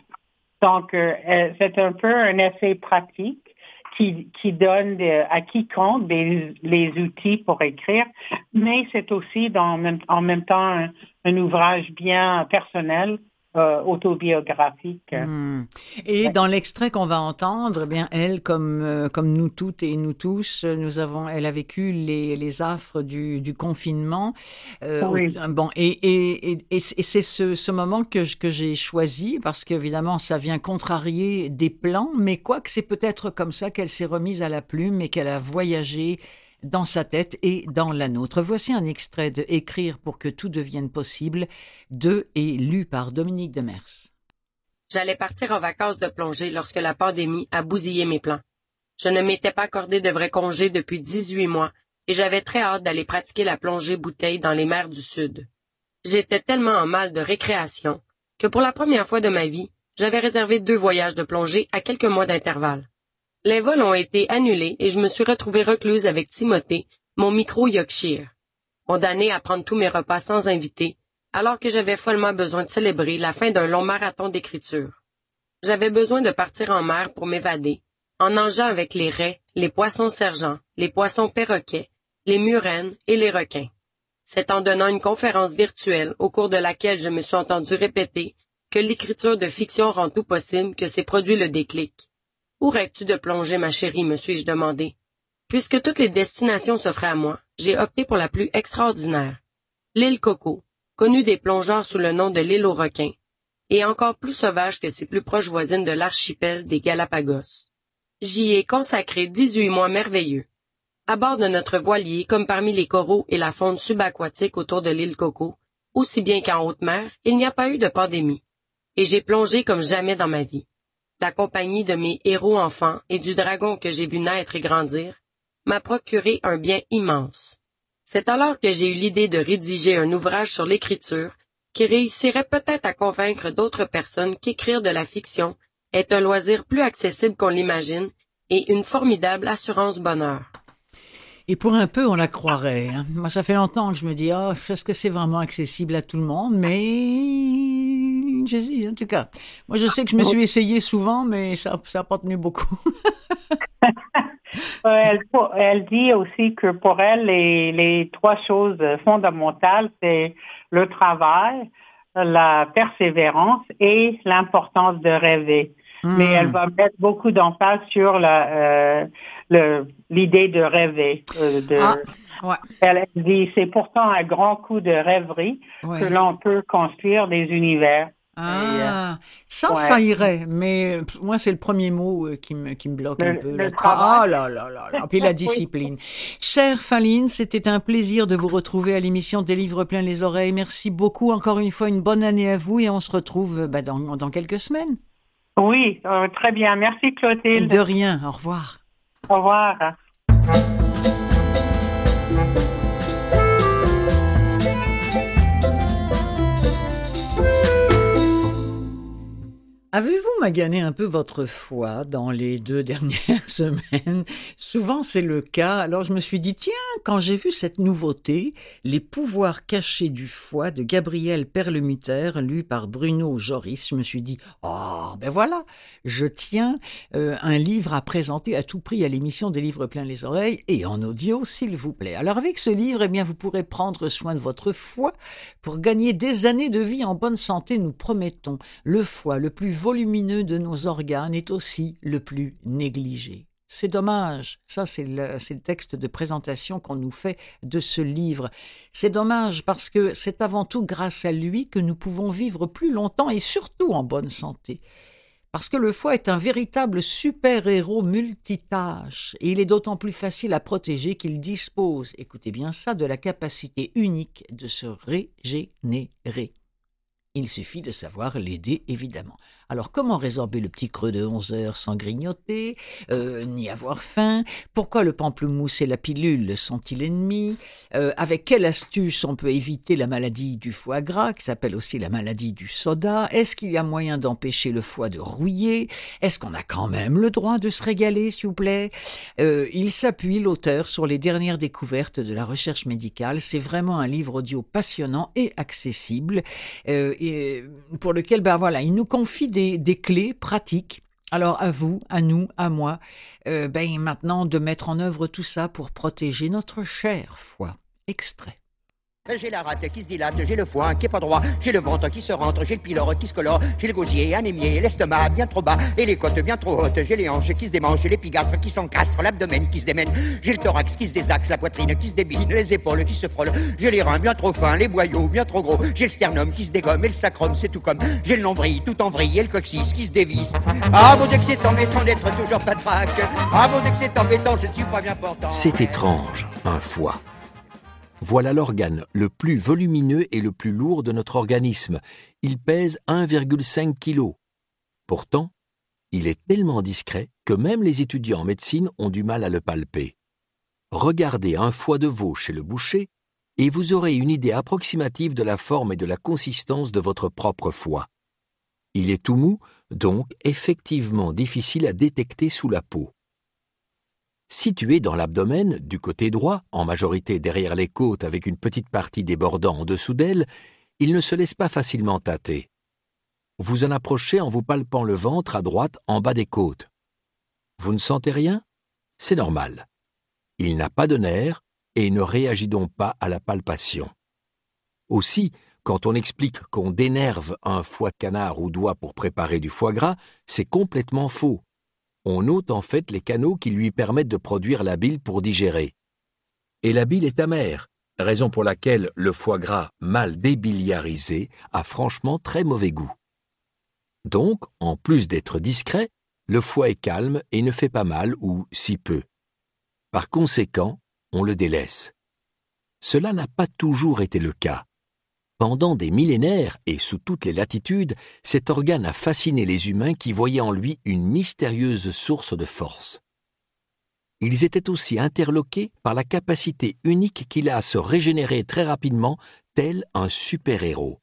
Donc, euh, c'est un peu un essai pratique qui, qui donne à quiconque des, les outils pour écrire, mais c'est aussi dans, en même temps un ouvrage bien personnel euh, autobiographique. Hmm. Et dans l'extrait qu'on va entendre, eh bien elle, comme euh, comme nous toutes et nous tous, nous avons, elle a vécu les, les affres du, du confinement. Euh, oui. Bon, et et, et, et c'est ce, ce moment que que j'ai choisi parce qu'évidemment ça vient contrarier des plans, mais quoi que c'est peut-être comme ça qu'elle s'est remise à la plume et qu'elle a voyagé dans sa tête et dans la nôtre. Voici un extrait de Écrire pour que tout devienne possible de et lu par Dominique Demers. J'allais partir en vacances de plongée lorsque la pandémie a bousillé mes plans. Je ne m'étais pas accordé de vrais congés depuis 18 mois et j'avais très hâte d'aller pratiquer la plongée bouteille dans les mers du Sud. J'étais tellement en mal de récréation que pour la première fois de ma vie, j'avais réservé deux voyages de plongée à quelques mois d'intervalle. Les vols ont été annulés et je me suis retrouvée recluse avec Timothée, mon micro Yorkshire, condamné à prendre tous mes repas sans invité, alors que j'avais follement besoin de célébrer la fin d'un long marathon d'écriture. J'avais besoin de partir en mer pour m'évader, en nageant avec les raies, les poissons sergents, les poissons perroquets, les murènes et les requins. C'est en donnant une conférence virtuelle au cours de laquelle je me suis entendu répéter que l'écriture de fiction rend tout possible que s'est produit le déclic. Où rêves-tu de plonger, ma chérie, me suis-je demandé. Puisque toutes les destinations s'offraient à moi, j'ai opté pour la plus extraordinaire. L'île Coco, connue des plongeurs sous le nom de l'île aux requins, et encore plus sauvage que ses plus proches voisines de l'archipel des Galapagos. J'y ai consacré dix-huit mois merveilleux. À bord de notre voilier, comme parmi les coraux et la faune subaquatique autour de l'île Coco, aussi bien qu'en haute mer, il n'y a pas eu de pandémie. Et j'ai plongé comme jamais dans ma vie la compagnie de mes héros enfants et du dragon que j'ai vu naître et grandir, m'a procuré un bien immense. C'est alors que j'ai eu l'idée de rédiger un ouvrage sur l'écriture qui réussirait peut-être à convaincre d'autres personnes qu'écrire de la fiction est un loisir plus accessible qu'on l'imagine et une formidable assurance bonheur. Et pour un peu, on la croirait. Hein. Moi, ça fait longtemps que je me dis, oh, est-ce que c'est vraiment accessible à tout le monde? Mais en tout cas. Moi, je sais que je me suis essayé souvent, mais ça n'a pas tenu beaucoup. elle, elle, dit aussi que pour elle, les, les trois choses fondamentales, c'est le travail, la persévérance et l'importance de rêver. Mais elle hmm. va mettre beaucoup d'emphase sur la, euh, l'idée de rêver. Euh, de, ah. Ouais. Elle dit, c'est pourtant un grand coup de rêverie que l'on peut construire des univers. Ah, ça, ça irait, mais moi, c'est le premier mot euh, qui me, qui me bloque un peu. Le ah là là là là, puis la discipline. Chère Faline, c'était un plaisir de vous retrouver à l'émission des livres plein les oreilles. Merci beaucoup, encore une fois, une bonne année à vous et on se retrouve bah, dans, dans, quelques semaines. Oui, euh, très bien. Merci Clotilde. De rien, au revoir. Au revoir. Avez-vous magané un peu votre foi dans les deux dernières semaines? Souvent c'est le cas. Alors je me suis dit, tiens, quand j'ai vu cette nouveauté, Les pouvoirs cachés du foie de Gabriel Perlemuter, lu par Bruno Joris, je me suis dit, oh, ben voilà, je tiens euh, un livre à présenter à tout prix à l'émission des livres pleins les oreilles et en audio, s'il vous plaît. Alors avec ce livre, eh bien, vous pourrez prendre soin de votre foie pour gagner des années de vie en bonne santé, nous promettons. Le foie, le plus volumineux de nos organes est aussi le plus négligé. C'est dommage, ça c'est le, le, texte de présentation qu'on nous fait de ce livre. C'est dommage parce que c'est avant tout grâce à lui que nous pouvons vivre plus longtemps et surtout en bonne santé. Parce que le foie est un véritable super-héros multitâche, et il est d'autant plus facile à protéger qu'il dispose, écoutez bien ça, de la capacité unique de se régénérer. Il suffit de savoir l'aider, évidemment. Alors comment résorber le petit creux de 11 heures sans grignoter, euh, ni avoir faim? Pourquoi le pamplemousse et la pilule sont-ils ennemis? Euh, Avec quelle astuce on peut éviter la maladie du foie gras, qui s'appelle aussi la maladie du soda? Est-ce qu'il y a moyen d'empêcher le foie de rouiller? Est-ce qu'on a quand même le droit de se régaler, s'il vous plaît? Euh, Il s'appuie, l'auteur, sur les dernières découvertes de la recherche médicale. C'est vraiment un livre audio passionnant et accessible, et pour lequel, ben voilà, il nous confie des des, clés pratiques. Alors à vous, à nous, à moi, euh, ben maintenant de mettre en œuvre tout ça pour protéger notre chère foi. Extrait. J'ai la rate qui se dilate, j'ai le foie qui est pas droit, j'ai le ventre qui se rentre, j'ai le pylore qui se colore, j'ai le gosier anémié, l'estomac bien trop bas et les côtes bien trop hautes, j'ai les hanches qui se démangent, j'ai l'épigastre qui s'encastre, l'abdomen qui se démène, j'ai le thorax qui se désaxe, la poitrine qui se débine, les épaules qui se frôlent, j'ai les reins bien trop fins, les boyaux bien trop gros, j'ai le sternum qui se dégomme et le sacrum c'est tout comme, j'ai le nombril tout en vrille et le coccyx qui se dévisse. Ah mon Dieu que embêtant d'être toujours patraque, ah mon Dieu que c'est embêtant, je ne suis pas bien portant. C'est étrange, un foie. Voilà l'organe le plus volumineux et le plus lourd de notre organisme. Il pèse 1,5 kg. Pourtant, il est tellement discret que même les étudiants en médecine ont du mal à le palper. Regardez un foie de veau chez le boucher et vous aurez une idée approximative de la forme et de la consistance de votre propre foie. Il est tout mou, donc effectivement difficile à détecter sous la peau. Situé dans l'abdomen, du côté droit, en majorité derrière les côtes avec une petite partie débordant en dessous d'elle, il ne se laisse pas facilement tâter. Vous en approchez en vous palpant le ventre à droite en bas des côtes. Vous ne sentez rien? C'est normal. Il n'a pas de nerfs et ne réagit donc pas à la palpation. Aussi, quand on explique qu'on dénerve un foie canard ou doigt pour préparer du foie gras, c'est complètement faux on ôte en fait les canaux qui lui permettent de produire la bile pour digérer. Et la bile est amère, raison pour laquelle le foie gras mal débiliarisé a franchement très mauvais goût. Donc, en plus d'être discret, le foie est calme et ne fait pas mal ou si peu. Par conséquent, on le délaisse. Cela n'a pas toujours été le cas. Pendant des millénaires et sous toutes les latitudes, cet organe a fasciné les humains qui voyaient en lui une mystérieuse source de force. Ils étaient aussi interloqués par la capacité unique qu'il a à se régénérer très rapidement, tel un super-héros.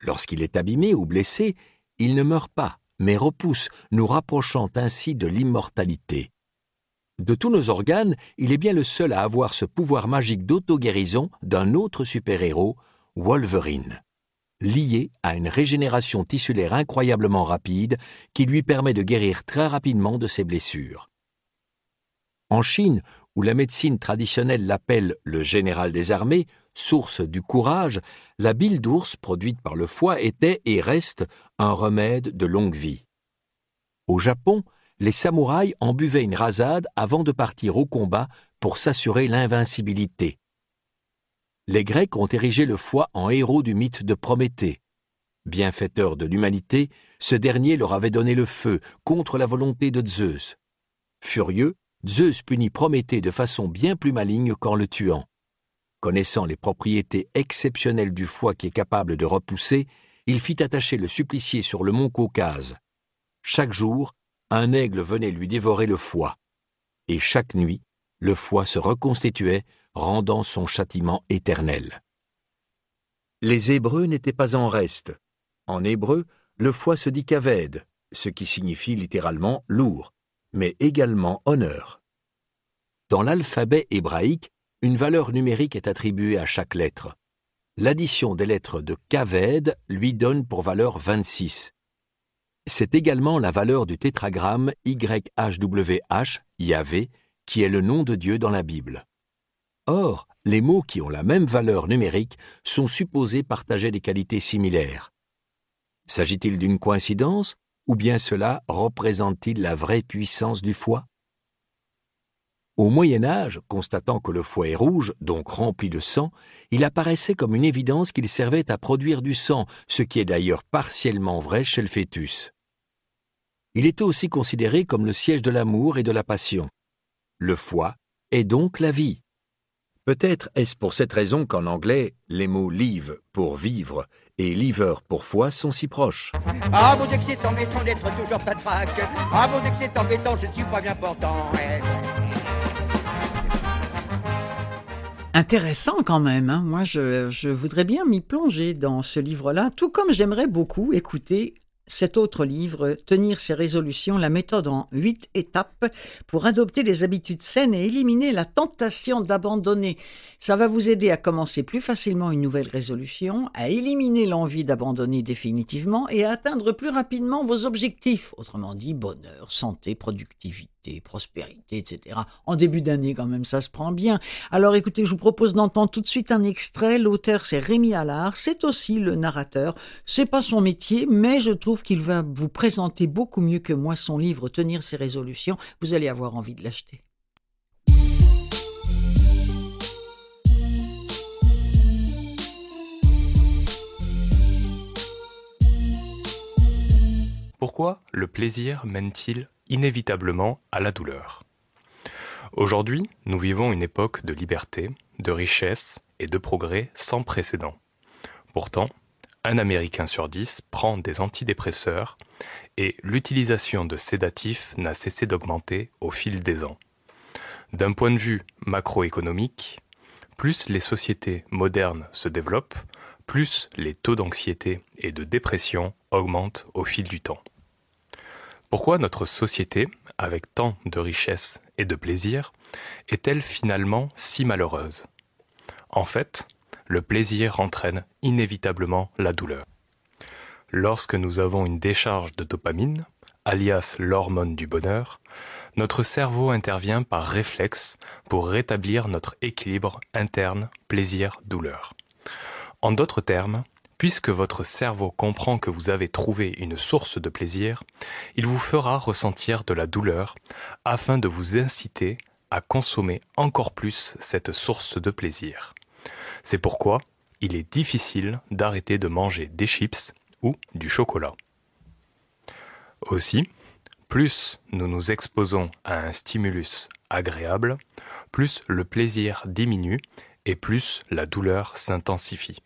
Lorsqu'il est abîmé ou blessé, il ne meurt pas, mais repousse, nous rapprochant ainsi de l'immortalité. De tous nos organes, il est bien le seul à avoir ce pouvoir magique d'auto-guérison d'un autre super-héros, Wolverine, lié à une régénération tissulaire incroyablement rapide qui lui permet de guérir très rapidement de ses blessures. En Chine, où la médecine traditionnelle l'appelle le général des armées, source du courage, la bile d'ours produite par le foie était et reste un remède de longue vie. Au Japon, les samouraïs en buvaient une rasade avant de partir au combat pour s'assurer l'invincibilité. Les Grecs ont érigé le foie en héros du mythe de Prométhée. Bienfaiteur de l'humanité, ce dernier leur avait donné le feu contre la volonté de Zeus. Furieux, Zeus punit Prométhée de façon bien plus maligne qu'en le tuant. Connaissant les propriétés exceptionnelles du foie qui est capable de repousser, il fit attacher le supplicié sur le mont Caucase. Chaque jour, un aigle venait lui dévorer le foie. Et chaque nuit, le foie se reconstituait rendant son châtiment éternel. Les Hébreux n'étaient pas en reste. En hébreu, le foie se dit kaved, ce qui signifie littéralement lourd, mais également honneur. Dans l'alphabet hébraïque, une valeur numérique est attribuée à chaque lettre. L'addition des lettres de kaved lui donne pour valeur 26. C'est également la valeur du tétragramme YHWH, Yahvé, qui est le nom de Dieu dans la Bible. Or, les mots qui ont la même valeur numérique sont supposés partager des qualités similaires. S'agit-il d'une coïncidence ou bien cela représente-t-il la vraie puissance du foie Au Moyen Âge, constatant que le foie est rouge, donc rempli de sang, il apparaissait comme une évidence qu'il servait à produire du sang, ce qui est d'ailleurs partiellement vrai chez le fœtus. Il était aussi considéré comme le siège de l'amour et de la passion. Le foie est donc la vie. Peut-être est-ce pour cette raison qu'en anglais, les mots live pour vivre et liver pour foi sont si proches. Ah mon Dieu que c'est embêtant d'être toujours patraque. Ah mon Dieu que c'est embêtant, je ne suis pas bien portant. Intéressant quand même. Hein. Moi, je, je voudrais bien m'y plonger dans ce livre-là, tout comme j'aimerais beaucoup écouter cet autre livre, Tenir ses résolutions, la méthode en huit étapes pour adopter des habitudes saines et éliminer la tentation d'abandonner. Ça va vous aider à commencer plus facilement une nouvelle résolution, à éliminer l'envie d'abandonner définitivement et à atteindre plus rapidement vos objectifs. Autrement dit, bonheur, santé, productivité prospérité, etc. En début d'année, quand même, ça se prend bien. Alors écoutez, je vous propose d'entendre tout de suite un extrait. L'auteur, c'est Rémi Allard. C'est aussi le narrateur. C'est pas son métier, mais je trouve qu'il va vous présenter beaucoup mieux que moi son livre Tenir ses résolutions. Vous allez avoir envie de l'acheter. Pourquoi le plaisir mène-t-il inévitablement à la douleur? Aujourd'hui, nous vivons une époque de liberté, de richesse et de progrès sans précédent. Pourtant, un Américain sur dix prend des antidépresseurs et l'utilisation de sédatifs n'a cessé d'augmenter au fil des ans. D'un point de vue macroéconomique, plus les sociétés modernes se développent, plus les taux d'anxiété et de dépression augmentent au fil du temps. Pourquoi notre société, avec tant de richesse et de plaisir, est-elle finalement si malheureuse? En fait, le plaisir entraîne inévitablement la douleur. Lorsque nous avons une décharge de dopamine, alias l'hormone du bonheur, notre cerveau intervient par réflexe pour rétablir notre équilibre interne plaisir-douleur. En d'autres termes, Puisque votre cerveau comprend que vous avez trouvé une source de plaisir, il vous fera ressentir de la douleur afin de vous inciter à consommer encore plus cette source de plaisir. C'est pourquoi il est difficile d'arrêter de manger des chips ou du chocolat. Aussi, plus nous nous exposons à un stimulus agréable, plus le plaisir diminue et plus la douleur s'intensifie.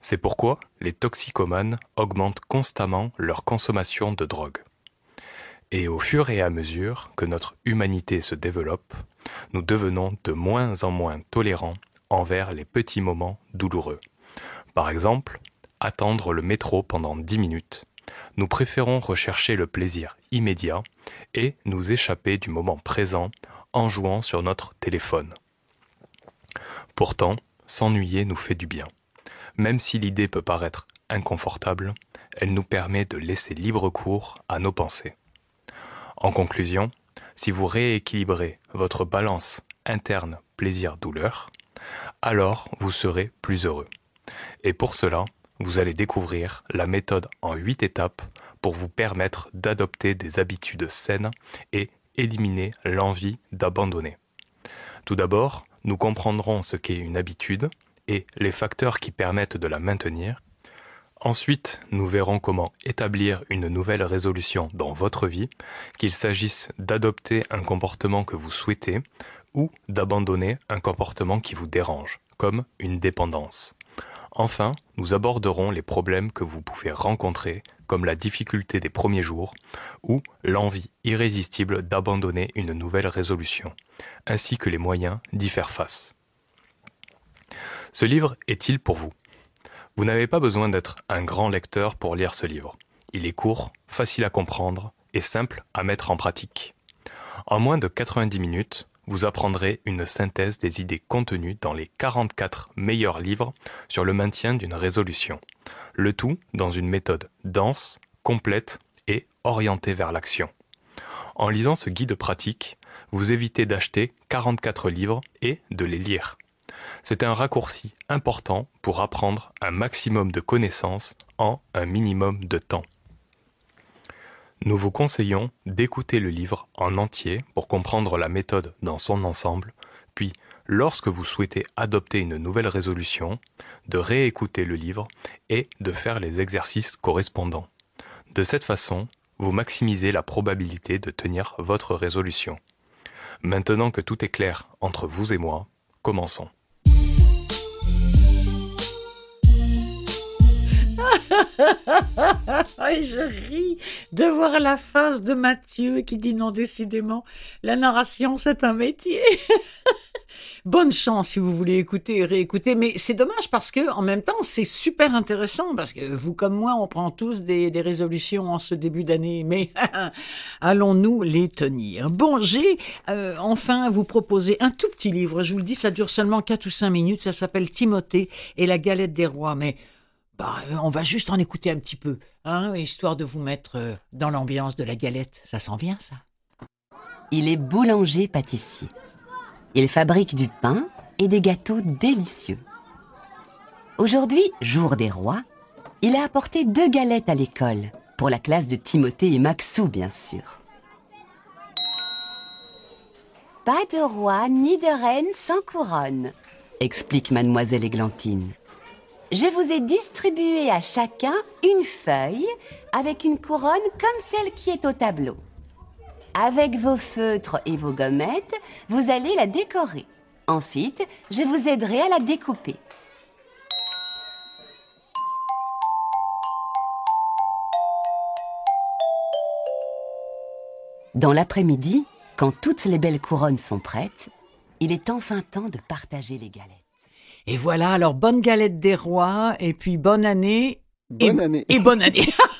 C'est pourquoi les toxicomanes augmentent constamment leur consommation de drogue. Et au fur et à mesure que notre humanité se développe, nous devenons de moins en moins tolérants envers les petits moments douloureux. Par exemple, attendre le métro pendant dix minutes. Nous préférons rechercher le plaisir immédiat et nous échapper du moment présent en jouant sur notre téléphone. Pourtant, s'ennuyer nous fait du bien. Même si l'idée peut paraître inconfortable, elle nous permet de laisser libre cours à nos pensées. En conclusion, si vous rééquilibrez votre balance interne plaisir-douleur, alors vous serez plus heureux. Et pour cela, vous allez découvrir la méthode en huit étapes pour vous permettre d'adopter des habitudes saines et éliminer l'envie d'abandonner. Tout d'abord, nous comprendrons ce qu'est une habitude, et les facteurs qui permettent de la maintenir. Ensuite, nous verrons comment établir une nouvelle résolution dans votre vie, qu'il s'agisse d'adopter un comportement que vous souhaitez ou d'abandonner un comportement qui vous dérange, comme une dépendance. Enfin, nous aborderons les problèmes que vous pouvez rencontrer, comme la difficulté des premiers jours ou l'envie irrésistible d'abandonner une nouvelle résolution, ainsi que les moyens d'y faire face. Ce livre est-il pour vous? Vous n'avez pas besoin d'être un grand lecteur pour lire ce livre. Il est court, facile à comprendre et simple à mettre en pratique. En moins de 90 minutes, vous apprendrez une synthèse des idées contenues dans les 44 meilleurs livres sur le maintien d'une résolution. Le tout dans une méthode dense, complète et orientée vers l'action. En lisant ce guide pratique, vous évitez d'acheter 44 livres et de les lire. C'est un raccourci important pour apprendre un maximum de connaissances en un minimum de temps. Nous vous conseillons d'écouter le livre en entier pour comprendre la méthode dans son ensemble, puis, lorsque vous souhaitez adopter une nouvelle résolution, de réécouter le livre et de faire les exercices correspondants. De cette façon, vous maximisez la probabilité de tenir votre résolution. Maintenant que tout est clair entre vous et moi, commençons. je ris de voir la face de Mathieu qui dit non, décidément, la narration, c'est un métier. Bonne chance si vous voulez écouter et réécouter, mais c'est dommage parce que en même temps c'est super intéressant parce que vous comme moi on prend tous des, résolutions en ce début d'année, mais allons-nous les tenir? Bon, j'ai euh, enfin vous proposer un tout petit livre. Je vous le dis, ça dure seulement 4 ou 5 minutes. Ça s'appelle Timothée et la galette des rois, mais bah, on va juste en écouter un petit peu, hein, histoire de vous mettre euh, dans l'ambiance de la galette. Ça sent bien ça. Il est boulanger-pâtissier. Il fabrique du pain et des gâteaux délicieux. Aujourd'hui, jour des rois, il a apporté deux galettes à l'école, pour la classe de Timothée et Maxou, bien sûr. Pas de roi ni de reine sans couronne, explique mademoiselle Églantine. Je vous ai distribué à chacun une feuille avec une couronne comme celle qui est au tableau. Avec vos feutres et vos gommettes, vous allez la décorer. Ensuite, je vous aiderai à la découper. Dans l'après-midi, quand toutes les belles couronnes sont prêtes, il est enfin temps de partager les galettes. Et voilà, alors bonne galette des rois, et puis bonne année Bonne année. Et bonne année.